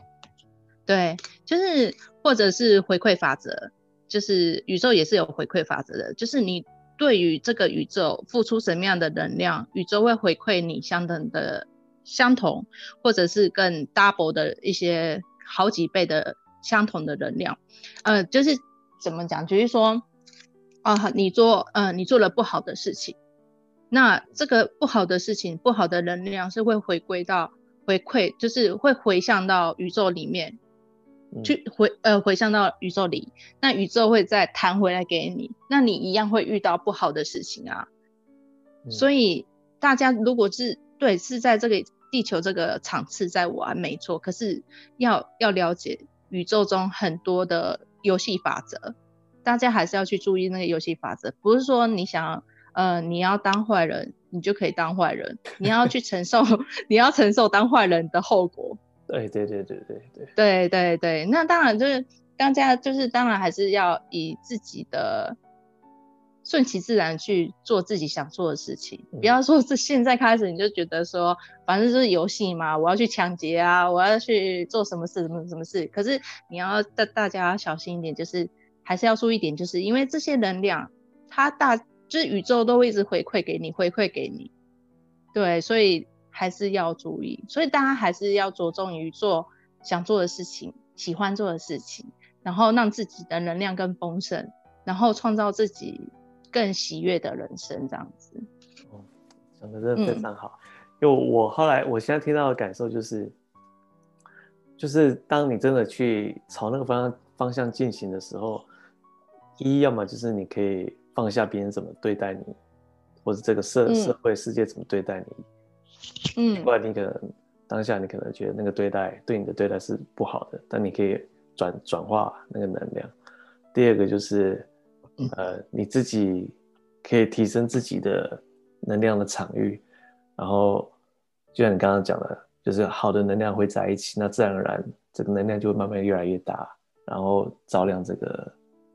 对，就是或者是回馈法则，就是宇宙也是有回馈法则的，就是你对于这个宇宙付出什么样的能量，宇宙会回馈你相等的、相同或者是更 double 的一些好几倍的相同的能量。呃，就是怎么讲，就是说。啊，你做，呃，你做了不好的事情，那这个不好的事情，不好的能量是会回归到回馈，就是会回向到宇宙里面，去回呃回向到宇宙里，那宇宙会再弹回来给你，那你一样会遇到不好的事情啊。所以大家如果是对是在这个地球这个场次在玩，没错，可是要要了解宇宙中很多的游戏法则。大家还是要去注意那个游戏法则，不是说你想，呃，你要当坏人，你就可以当坏人，你要去承受，<laughs> 你要承受当坏人的后果。对对对对对对对对对，那当然就是大家就是当然还是要以自己的顺其自然去做自己想做的事情，不要说是现在开始你就觉得说，反正就是游戏嘛，我要去抢劫啊，我要去做什么事什么什么事，可是你要大大家小心一点，就是。还是要注意一点，就是因为这些能量，它大就是宇宙都会一直回馈给你，回馈给你。对，所以还是要注意，所以大家还是要着重于做想做的事情，喜欢做的事情，然后让自己的能量更丰盛，然后创造自己更喜悦的人生，这样子。哦，讲的真的非常好。因为我后来，我现在听到的感受就是，就是当你真的去朝那个方向方向进行的时候，一要么就是你可以放下别人怎么对待你，或者这个社社会世界怎么对待你，嗯，不然你可能当下你可能觉得那个对待对你的对待是不好的，但你可以转转化那个能量。第二个就是，呃，你自己可以提升自己的能量的场域。然后，就像你刚刚讲的，就是好的能量会在一起，那自然而然这个能量就会慢慢越来越大，然后照亮这个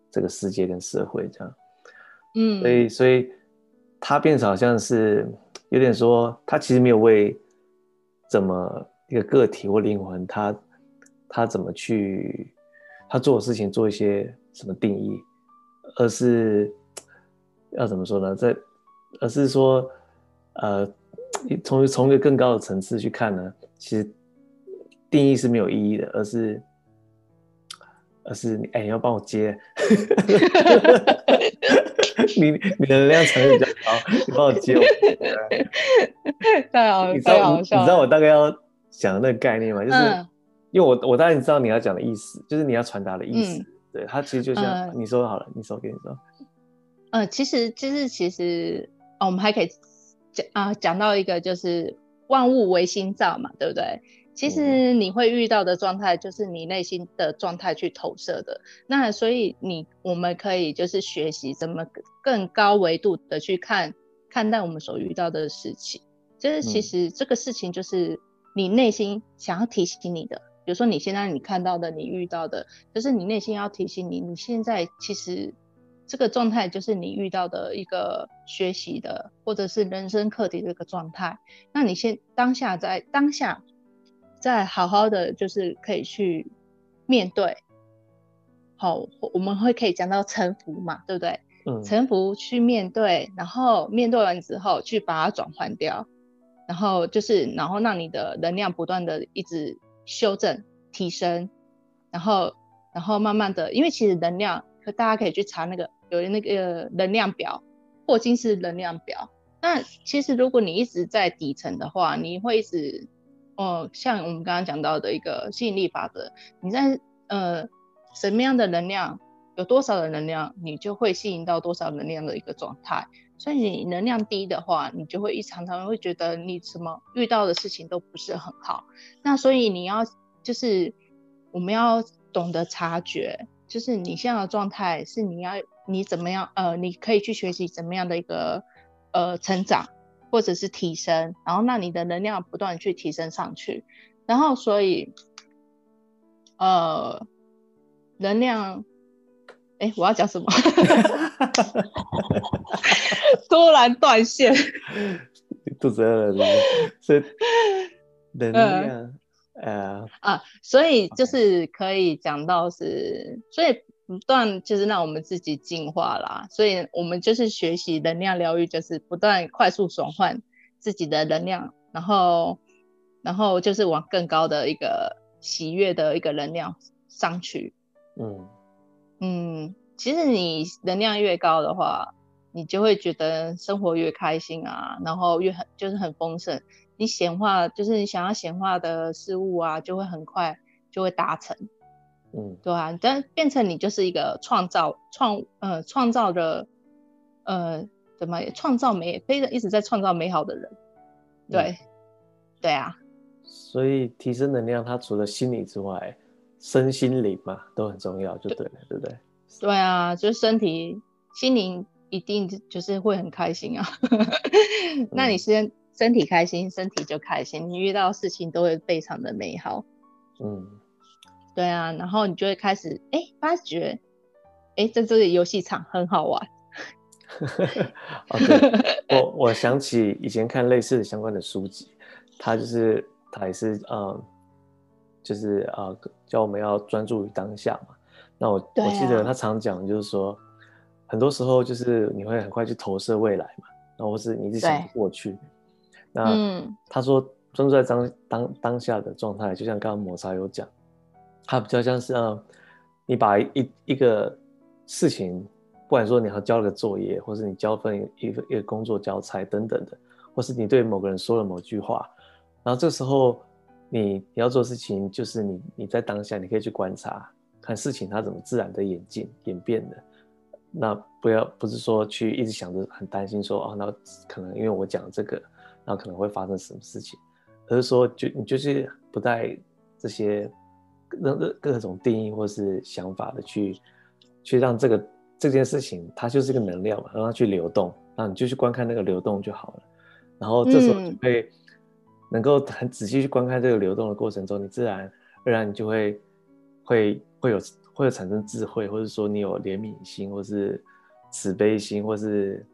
这个世界跟社会这样。嗯，所以所以他变成好像是有点说，他其实没有为怎么一个个体或灵魂，他他怎么去他做的事情做一些什么定义，而是要怎么说呢？在而是说，呃。从从一个更高的层次去看呢，其实定义是没有意义的，而是而是你哎，你要帮我接，<laughs> <laughs> 你你的能量场比较高，你帮我接我。<laughs> 太好，你知道你知道我大概要讲的那个概念吗？就是因为我我当然知道你要讲的意思，就是你要传达的意思。对，它其实就像你说好了，你说给你说。呃，其实就是其实哦，我们还可以。讲啊，讲到一个就是万物唯心造嘛，对不对？其实你会遇到的状态，就是你内心的状态去投射的。那所以你我们可以就是学习怎么更高维度的去看看待我们所遇到的事情。就是其实这个事情就是你内心想要提醒你的，比如说你现在你看到的、你遇到的，就是你内心要提醒你，你现在其实。这个状态就是你遇到的一个学习的，或者是人生课题的一个状态。那你先当下在当下，再好好的就是可以去面对。好，我们会可以讲到臣服嘛，对不对？嗯。臣服去面对，然后面对完之后去把它转换掉，然后就是然后让你的能量不断的一直修正提升，然后然后慢慢的，因为其实能量。可大家可以去查那个有那个能量表，霍金斯能量表。那其实如果你一直在底层的话，你会一直，哦，像我们刚刚讲到的一个吸引力法则，你在呃什么样的能量，有多少的能量，你就会吸引到多少能量的一个状态。所以你能量低的话，你就会一常常会觉得你什么遇到的事情都不是很好。那所以你要就是我们要懂得察觉。就是你现在的状态是你要你怎么样呃，你可以去学习怎么样的一个呃成长或者是提升，然后让你的能量不断去提升上去，然后所以呃能量，哎，我要讲什么？<laughs> 突然断线，肚子饿了，所以 <laughs> 能量。呃啊，所以就是可以讲到是，所以不断就是让我们自己进化啦。所以我们就是学习能量疗愈，就是不断快速转换自己的能量，然后然后就是往更高的一个喜悦的一个能量上去。嗯嗯，其实你能量越高的话，你就会觉得生活越开心啊，然后越很就是很丰盛。你显化就是你想要显化的事物啊，就会很快就会达成，嗯，对啊，但变成你就是一个创造创呃创造的呃怎么创造美，非常一直在创造美好的人，对，对啊。所以提升能量，它除了心理之外，身心灵嘛都很重要，就对了，对不对？对啊，就是身体心灵一定就是会很开心啊。<laughs> 那你先。身体开心，身体就开心。你遇到事情都会非常的美好。嗯，对啊，然后你就会开始哎发觉，哎在这个游戏场很好玩。<laughs> 哦，对，<laughs> 我我想起以前看类似的相关的书籍，他就是他也是呃，就是呃叫我们要专注于当下嘛。那我我记得他常讲就是说，很多时候就是你会很快去投射未来嘛，然后或是你一直想过去。那他说专注在当当当下的状态，就像刚刚抹茶有讲，它比较像是啊，你把一一个事情，不管说你要交了个作业，或是你交份一个一个工作交差等等的，或是你对某个人说了某句话，然后这时候你你要做事情，就是你你在当下，你可以去观察。看事情它怎么自然的演进演变的，那不要不是说去一直想着很担心说哦，那可能因为我讲这个，那可能会发生什么事情，而是说就你就是不带这些各各各种定义或是想法的去去让这个这件事情它就是一个能量嘛，让它去流动，那你就去观看那个流动就好了。然后这时候就会能够很仔细去观看这个流动的过程中，你自然而然你就会会。会有会有产生智慧，或者说你有怜悯心，或是慈悲心，或是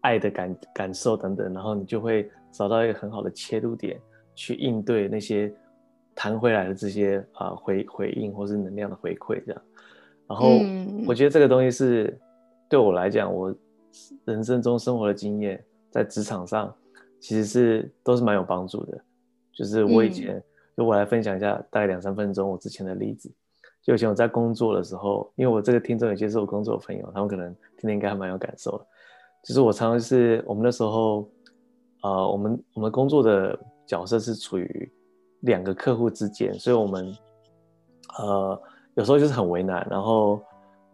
爱的感感受等等，然后你就会找到一个很好的切入点去应对那些弹回来的这些啊回回应或是能量的回馈这样。然后我觉得这个东西是对我来讲，我人生中生活的经验，在职场上其实是都是蛮有帮助的。就是我以前就我来分享一下，大概两三分钟我之前的例子。就以前我在工作的时候，因为我这个听众有些是我工作的朋友，他们可能听的应该还蛮有感受的。就是我常常是我们那时候，呃，我们我们工作的角色是处于两个客户之间，所以我们呃有时候就是很为难，然后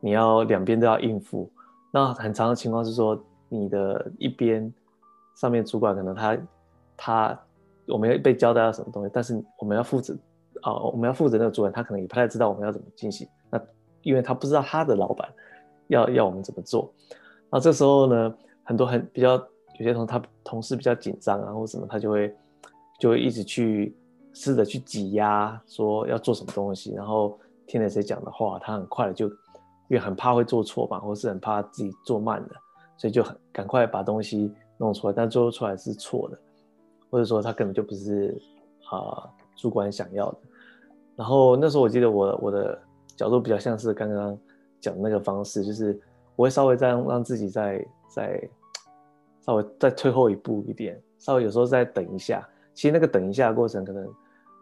你要两边都要应付。那很长的情况是说，你的一边上面主管可能他他我们要被交代要什么东西，但是我们要负责。哦，我们要负责那个主管，他可能也不太知道我们要怎么进行。那因为他不知道他的老板要要我们怎么做。那这时候呢，很多很比较有些同他同事比较紧张啊，或什么，他就会就会一直去试着去挤压，说要做什么东西。然后听了谁讲的话，他很快的就因为很怕会做错嘛，或是很怕自己做慢了，所以就很赶快把东西弄出来，但最后出来是错的，或者说他根本就不是啊主管想要的。然后那时候我记得我我的角度比较像是刚刚讲那个方式，就是我会稍微再让自己再再稍微再退后一步一点，稍微有时候再等一下。其实那个等一下的过程，可能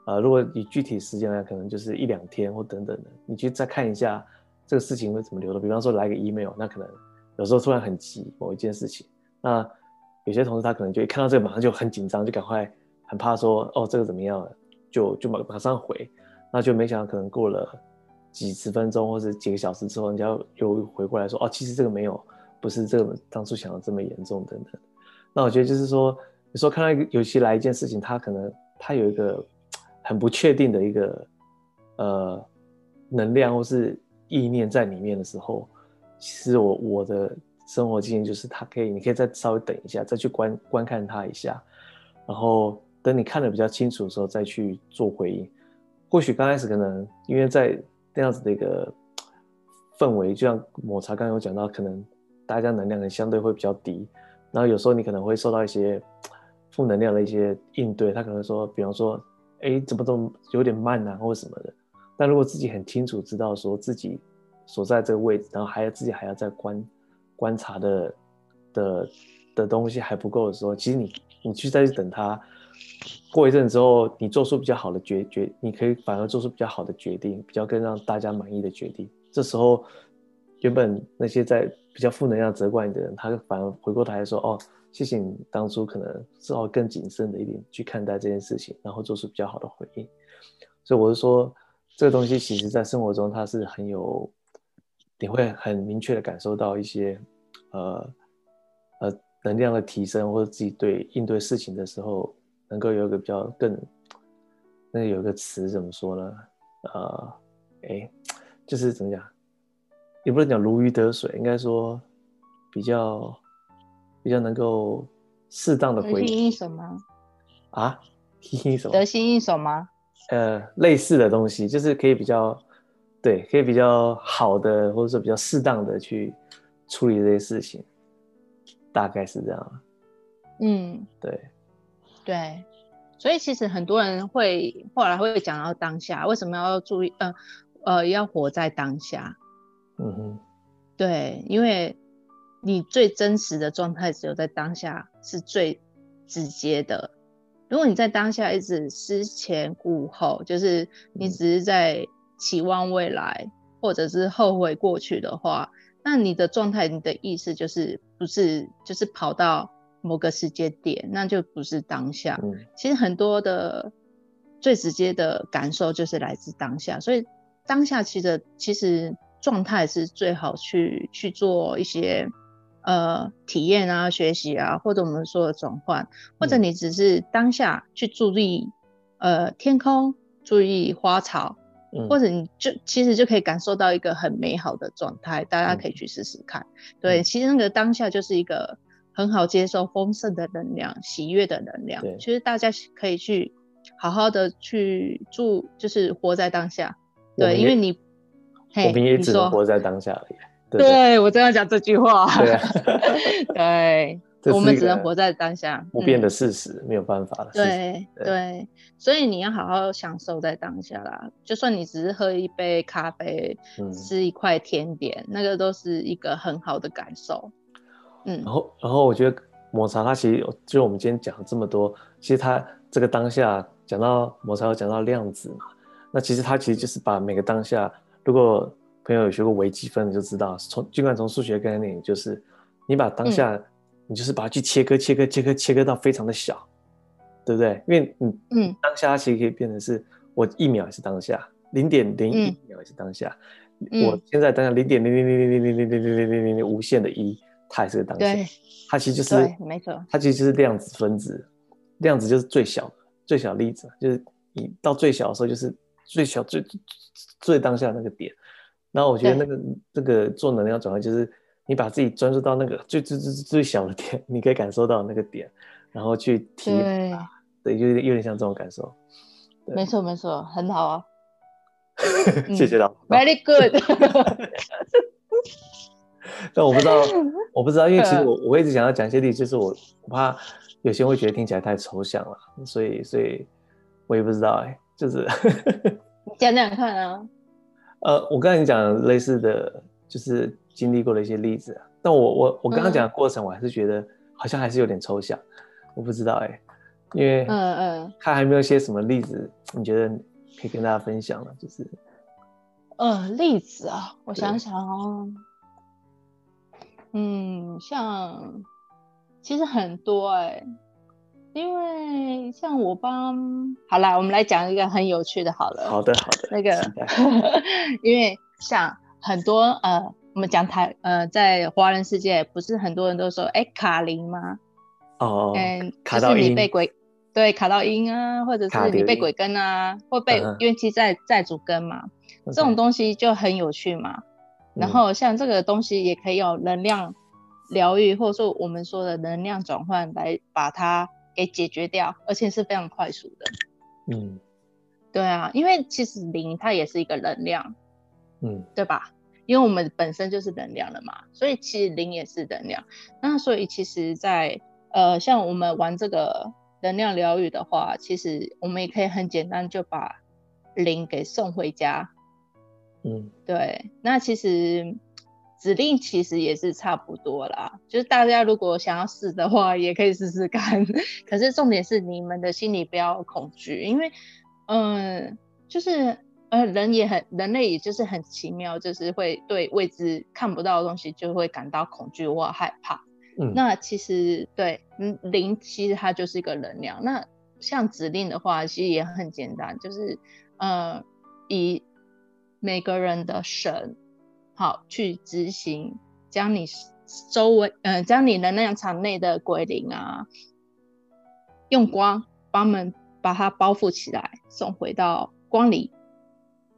呃，如果以具体时间来，可能就是一两天或等等的，你去再看一下这个事情会怎么流的。比方说来个 email，那可能有时候突然很急某一件事情，那有些同事他可能就一看到这个马上就很紧张，就赶快很怕说哦这个怎么样，就就马马上回。那就没想到，可能过了几十分钟或者几个小时之后，人家又回过来说：“哦，其实这个没有，不是这个当初想的这么严重等等。”那我觉得就是说，有时候看到一个游戏来一件事情，他可能他有一个很不确定的一个呃能量或是意念在里面的时候，其实我我的生活经验就是，它可以，你可以再稍微等一下，再去观观看它一下，然后等你看的比较清楚的时候，再去做回应。或许刚开始可能因为在那样子的一个氛围，就像抹茶刚刚有讲到，可能大家能量可能相对会比较低，然后有时候你可能会受到一些负能量的一些应对，他可能说，比方说，哎，怎么么有点慢啊，或什么的。但如果自己很清楚知道说自己所在这个位置，然后还要自己还要再观观察的的的东西还不够的时候，其实你你去再去等他。过一阵之后，你做出比较好的决决，你可以反而做出比较好的决定，比较更让大家满意的决定。这时候，原本那些在比较负能量责怪你的人，他反而回过头来说：“哦，谢谢你当初可能是要更谨慎的一点去看待这件事情，然后做出比较好的回应。”所以我是说，这个东西其实在生活中它是很有，你会很明确的感受到一些，呃呃能量的提升，或者自己对应对事情的时候。能够有一个比较更，那有一个词怎么说呢？呃，哎，就是怎么讲，也不能讲如鱼得水，应该说比较比较能够适当的回应。什么？啊？什么？得心应手吗？呃，类似的东西，就是可以比较对，可以比较好的，或者说比较适当的去处理这些事情，大概是这样。嗯，对。对，所以其实很多人会后来会讲到当下，为什么要注意？呃呃，要活在当下。嗯哼，对，因为你最真实的状态只有在当下是最直接的。如果你在当下一直思前顾后，就是你只是在期望未来，或者是后悔过去的话，那你的状态、你的意识就是不是就是跑到某个时间点，那就不是当下。其实很多的最直接的感受就是来自当下，所以当下其实其实状态是最好去去做一些。呃，体验啊，学习啊，或者我们说的转换，或者你只是当下去注意呃天空，注意花草，或者你就其实就可以感受到一个很美好的状态。大家可以去试试看。对，其实那个当下就是一个很好接受丰盛的能量、喜悦的能量。其实大家可以去好好的去住，就是活在当下。对，因为你我们也只能活在当下而已。对我正要讲这句话。对，<laughs> 我们只能活在当下，不变的事实，没有办法了。对对，所以你要好好享受在当下啦。就算你只是喝一杯咖啡，吃一块甜点，那个都是一个很好的感受。嗯，然后然后我觉得抹茶它其实就我们今天讲了这么多，其实它这个当下讲到抹茶，有讲到量子嘛，那其实它其实就是把每个当下，如果朋友有学过微积分你就知道，从尽管从数学概念，就是你把当下，你就是把它去切割、切割、切割、切割到非常的小，对不对？因为你嗯，当下它其实可以变成是我一秒也是当下，零点零一秒也是当下，我现在当下零点零零零零零零零零零零零零零无限的一，它也是个当下，它其实就是没错，它其实就是量子分子，量子就是最小的最小粒子，就是你到最小的时候就是最小最最当下那个点。然后我觉得那个这个做能量转换，就是你把自己专注到那个最最最最小的点，<laughs> 你可以感受到那个点，然后去体验，对，有点有点像这种感受。没错没错，很好啊。<laughs> 谢谢老 Very good。<laughs> 但我不知道，我不知道，因为其实我我一直想要讲一些例子，就是我我怕有些人会觉得听起来太抽象了，所以所以我也不知道哎，就是讲讲看啊。呃，我刚才讲类似的就是经历过的一些例子，但我我我刚刚讲的过程，我还是觉得好像还是有点抽象，我不知道哎，因为嗯嗯，看还没有一些什么例子，你觉得可以跟大家分享了？就是，呃，例子啊，我想想哦，嗯，像其实很多哎。因为像我帮好啦，我们来讲一个很有趣的，好了。好的，好的。那个，<laughs> 因为像很多呃，我们讲台呃，在华人世界，不是很多人都说，哎，卡灵吗？哦。嗯，就是你被鬼对卡到音啊，或者是你被鬼跟啊，或被冤气在在主跟嘛，这种东西就很有趣嘛。然后像这个东西也可以有能量疗愈，或者说我们说的能量转换来把它。给解决掉，而且是非常快速的。嗯，对啊，因为其实零它也是一个能量，嗯，对吧？因为我们本身就是能量了嘛，所以其实零也是能量。那所以其实，在呃，像我们玩这个能量疗愈的话，其实我们也可以很简单就把零给送回家。嗯，对。那其实。指令其实也是差不多啦，就是大家如果想要试的话，也可以试试看。<laughs> 可是重点是你们的心里不要恐惧，因为，嗯，就是呃，人也很，人类也就是很奇妙，就是会对未知看不到的东西就会感到恐惧或害怕。嗯，那其实对，嗯，零其实它就是一个能量。那像指令的话，其实也很简单，就是呃，以每个人的神。好，去执行，将你周围，呃，将你能量场内的鬼灵啊，用光帮们把它包覆起来，送回到光里，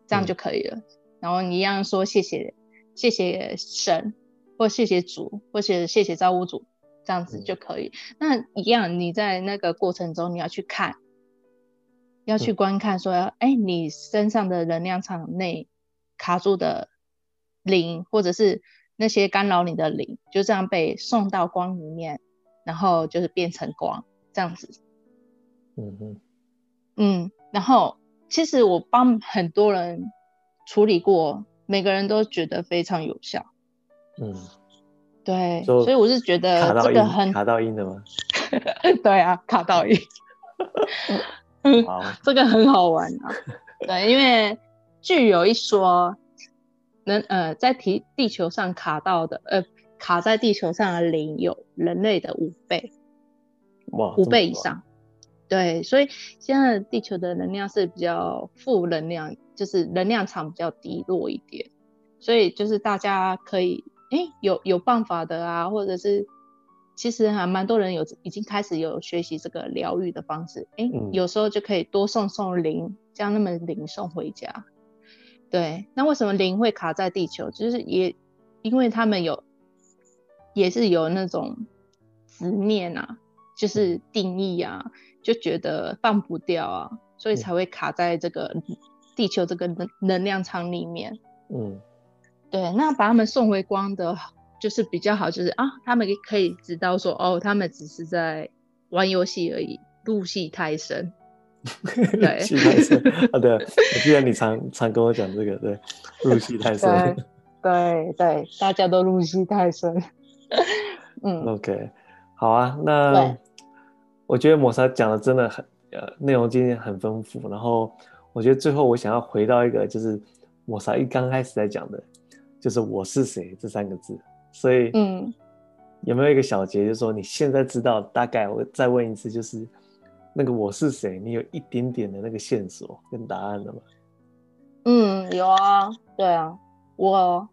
这样就可以了。然后你一样说谢谢，谢谢神，或谢谢主，或者谢谢造物主，这样子就可以。那一样，你在那个过程中，你要去看，要去观看，说，哎，你身上的能量场内卡住的。灵，或者是那些干扰你的灵，就这样被送到光里面，然后就是变成光这样子。嗯哼，嗯，然后其实我帮很多人处理过，每个人都觉得非常有效。嗯，对，所以我是觉得这个很卡到音的吗？<laughs> 对啊，卡到音，好，这个很好玩啊。对，因为据有一说，人呃在地地球上卡到的呃卡在地球上的灵有人类的五倍，哇，五倍以上。对，所以现在地球的能量是比较负能量，就是能量场比较低落一点，所以就是大家可以，哎，有有办法的啊，或者是其实还蛮多人有已经开始有学习这个疗愈的方式，哎、嗯有时候就可以多送送灵，将那么灵送回家。对，那为什么灵会卡在地球？就是也因为他们有也是有那种执念啊，就是定义啊，就觉得放不掉啊，所以嗯才会卡在这个地球这个能能量场里面。嗯对，那把他们送回光的，就是比较好，就是啊，他们可以知道说，哦，他们只是在玩游戏而已，入戏太深。对戏太深啊！对，我记得你常常跟我讲这个，对，<laughs> 入戏太深。对对，大家都入戏太深。<laughs> 嗯，OK，好啊，那我觉得抹茶讲的真的很呃，内容今天很丰富。然后我觉得最后我想要回到一个，就是抹茶一刚开始在讲的，就是“我是谁”这三个字。所以，嗯，有没有一个小结，就是说你现在知道大概？我再问一次，就是那个“我是谁”，你有一点点的那个线索跟答案了吗？嗯，有啊，对啊，我，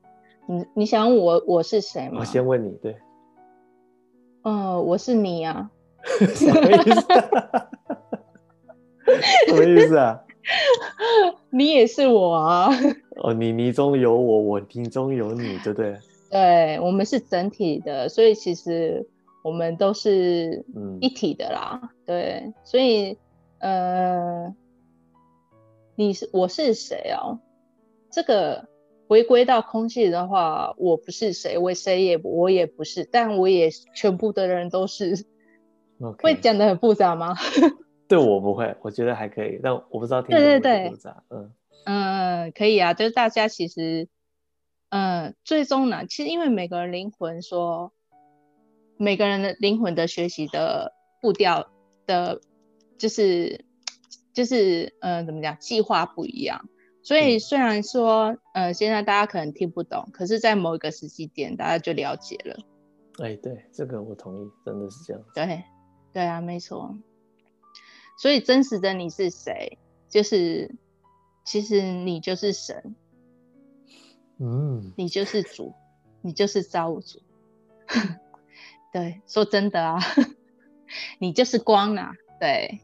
你你想我我是谁吗？我先问你，对，嗯，我是你啊。什么意思？什么意思啊？<laughs> <laughs> 你也是我啊，<laughs> 哦，你你中有我，我你中有你，对不对？对，我们是整体的，所以其实我们都是嗯一体的啦。对，所以呃，你是我是谁哦？这个回归到空气的话，我不是谁，我谁也我也不是，但我也全部的人都是。会讲的很复杂吗？<laughs> 对我不会，我觉得还可以，但我不知道听对对对复杂。嗯嗯，可以啊，就是大家其实，嗯，最终呢，其实因为每个人灵魂说，每个人的灵魂的学习的步调的，就是就是嗯，怎么讲，计划不一样。所以嗯虽然说，呃，现在大家可能听不懂，可是在某一个时机点，大家就了解了。哎，对，这个我同意，真的是这样。对，对啊，没错。所以真实的你是谁？就是其实你就是神，嗯，你就是主，你就是造物主。<laughs> 对，说真的啊，<laughs> 你就是光啊。对，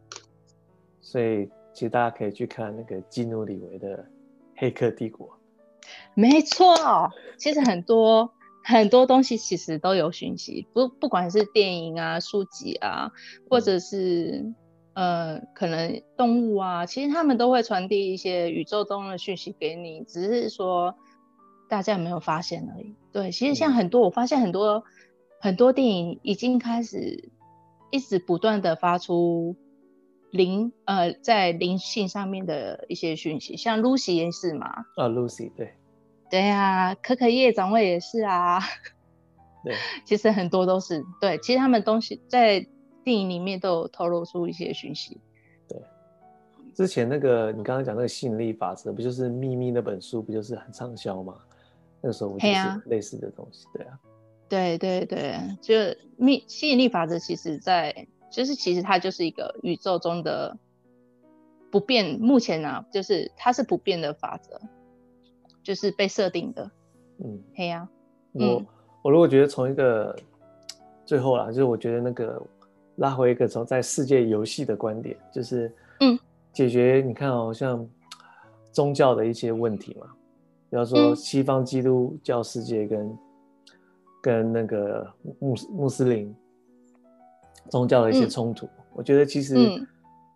所以其实大家可以去看那个基努里维的《黑客帝国》。没错。其实很多很多东西其实都有讯息，不不管是电影啊、书籍啊，或者是呃可能动物啊，其实他们都会传递一些宇宙中的讯息给你，只是说大家有没有发现而已。对，其实像嗯很多，我发现很多很多电影已经开始一直不断的发出灵呃在灵性上面的一些讯息，像 Lucy 也是嘛，啊，Lucy，对对呀、可可叶掌柜也是啊。<laughs> 对，其实很多都是对，其实他们东西在电影里面都有透露出一些讯息。对之前那个你刚刚讲那个吸引力法则，不就是《秘密》那本书，不就是很畅销吗？那个时候我就是类似的东西，对啊，对对对，就密吸引力法则，其实在就是其实它就是一个宇宙中的不变，目前啊，就是它是不变的法则，就是被设定的。嗯，嘿呀、我、嗯我如果觉得从一个最后啦，就是我觉得那个拉回一个从在世界游戏的观点，就是嗯，解决你看哦，像宗教的一些问题嘛，比方说嗯西方基督教世界跟跟那个穆斯穆斯林宗教的一些嗯。冲突，我觉得其实嗯。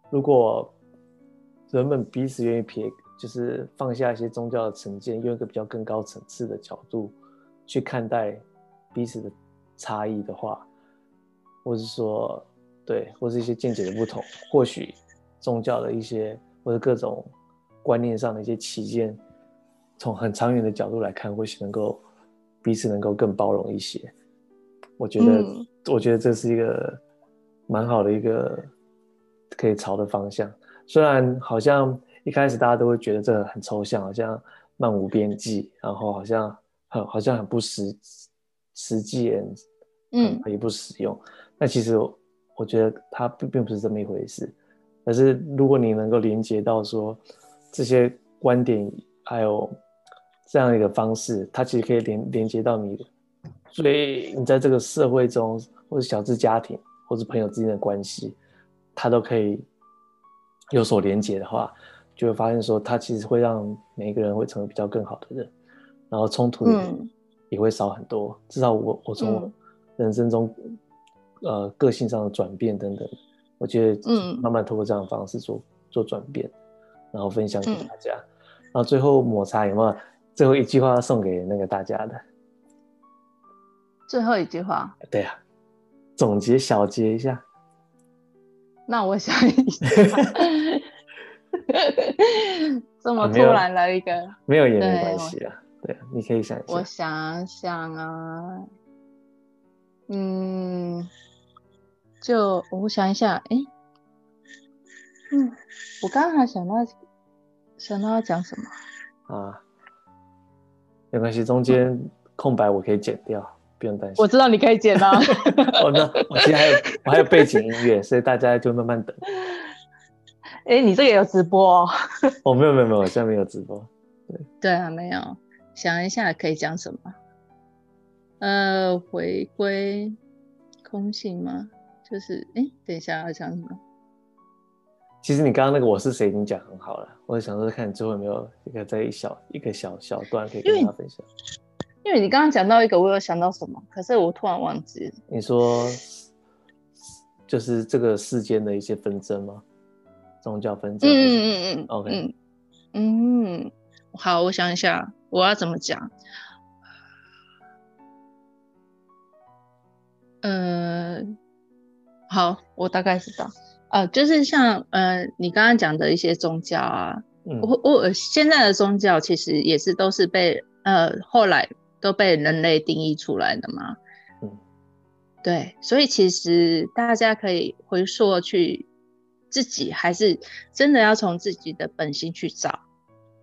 如果人们彼此愿意撇，就是放下一些宗教的成见，用一个比较更高层次的角度去看待彼此的差异的话，或是说对，或是一些见解的不同，或许宗教的一些或者各种观念上的一些起见，从很长远的角度来看，或许能够彼此能够更包容一些。我觉得，我觉得这是一个蛮好的一个可以朝的方向。虽然好像一开始大家都会觉得这个很抽象，好像漫无边际，然后好像很好像很不实实际，嗯，也不实用。那其实我觉得它并并不是这么一回事。可是如果你能够连接到说这些观点，还有这样一个方式，它其实可以连连接到你，所以你在这个社会中，或者小至家庭，或者朋友之间的关系，它都可以有所连接的话，就会发现说，它其实会让每一个人会成为比较更好的人，然后冲突也会少很多。至少我我从人生中，呃，个性上的转变等等，我觉得嗯，慢慢通过这样的方式做做转变，然后分享给大家。然后最后抹茶有没有最后一句话要送给那个大家的？最后一句话，对啊，总结小结一下。那我想一下，<laughs> 这么突然来一个，没有也没关系啊。对，你可以想一下。我想想啊，嗯，就我想一下，哎，嗯，我刚刚还想到。想到要讲什么啊？没关系，中间空白我可以剪掉，不用担心。我知道你可以剪啊。<laughs> 哦，那我其实还有我还有背景音乐，所以大家就慢慢等。<laughs> 哎，你这个有直播？<laughs> 哦，没有没有没有，现在没有直播。对对啊，没有。想一下可以讲什么？呃，回归空性吗？就是哎，等一下要讲什么？其实你刚刚那个我是谁已经讲很好了，我想说看你最后有没有一个在一小一个小小段可以跟大家分享。因为你刚刚讲到一个，我有想到什么，可是我突然忘记了。你说就是这个世间的一些纷争吗？宗教纷争？嗯嗯嗯嗯，OK，嗯，好，我想一下我要怎么讲。呃，好，我大概知道。呃，就是像呃，你刚刚讲的一些宗教啊，我我现在的宗教其实也是都是被呃后来都被人类定义出来的嘛，嗯，对，所以其实大家可以回溯去自己，还是真的要从自己的本心去找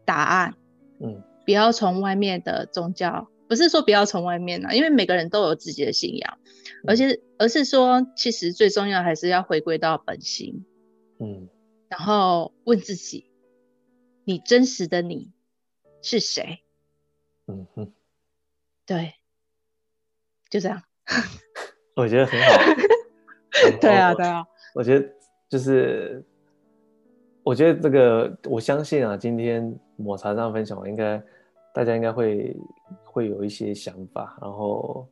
答案，嗯，不要从外面的宗教。不是说不要从外面啊，因为每个人都有自己的信仰，而且而是说，其实最重要还是要回归到本心，嗯，然后问自己，你真实的你是谁？嗯哼，对，就这样。<laughs> 我觉得很好。<laughs> 对啊，对啊。我觉得就是，我觉得这个，我相信啊，今天抹茶这样分享，应该大家应该会。会有一些想法，然后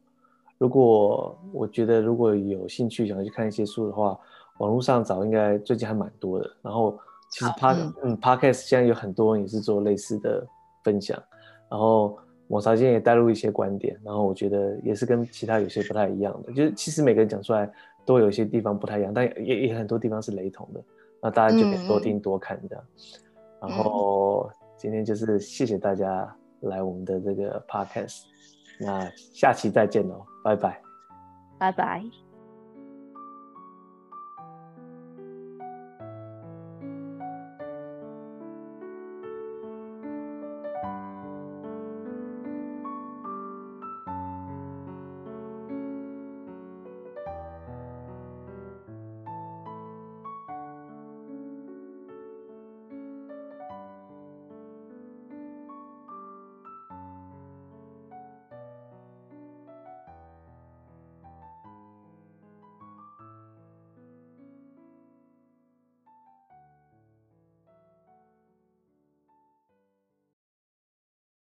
如果我觉得如果有兴趣想去看一些书的话，网络上找应该最近还蛮多的。然后其实 par 嗯 Podcast 现在有很多人也是做类似的分享，然后抹茶今天也带入一些观点，然后我觉得也是跟其他有些不太一样的，就是其实每个人讲出来都有一些地方不太一样，但也也很多地方是雷同的，那大家就可以多听多看这样。然后今天就是谢谢大家。来我们的这个 podcast，那下期再见哦，拜拜，拜拜。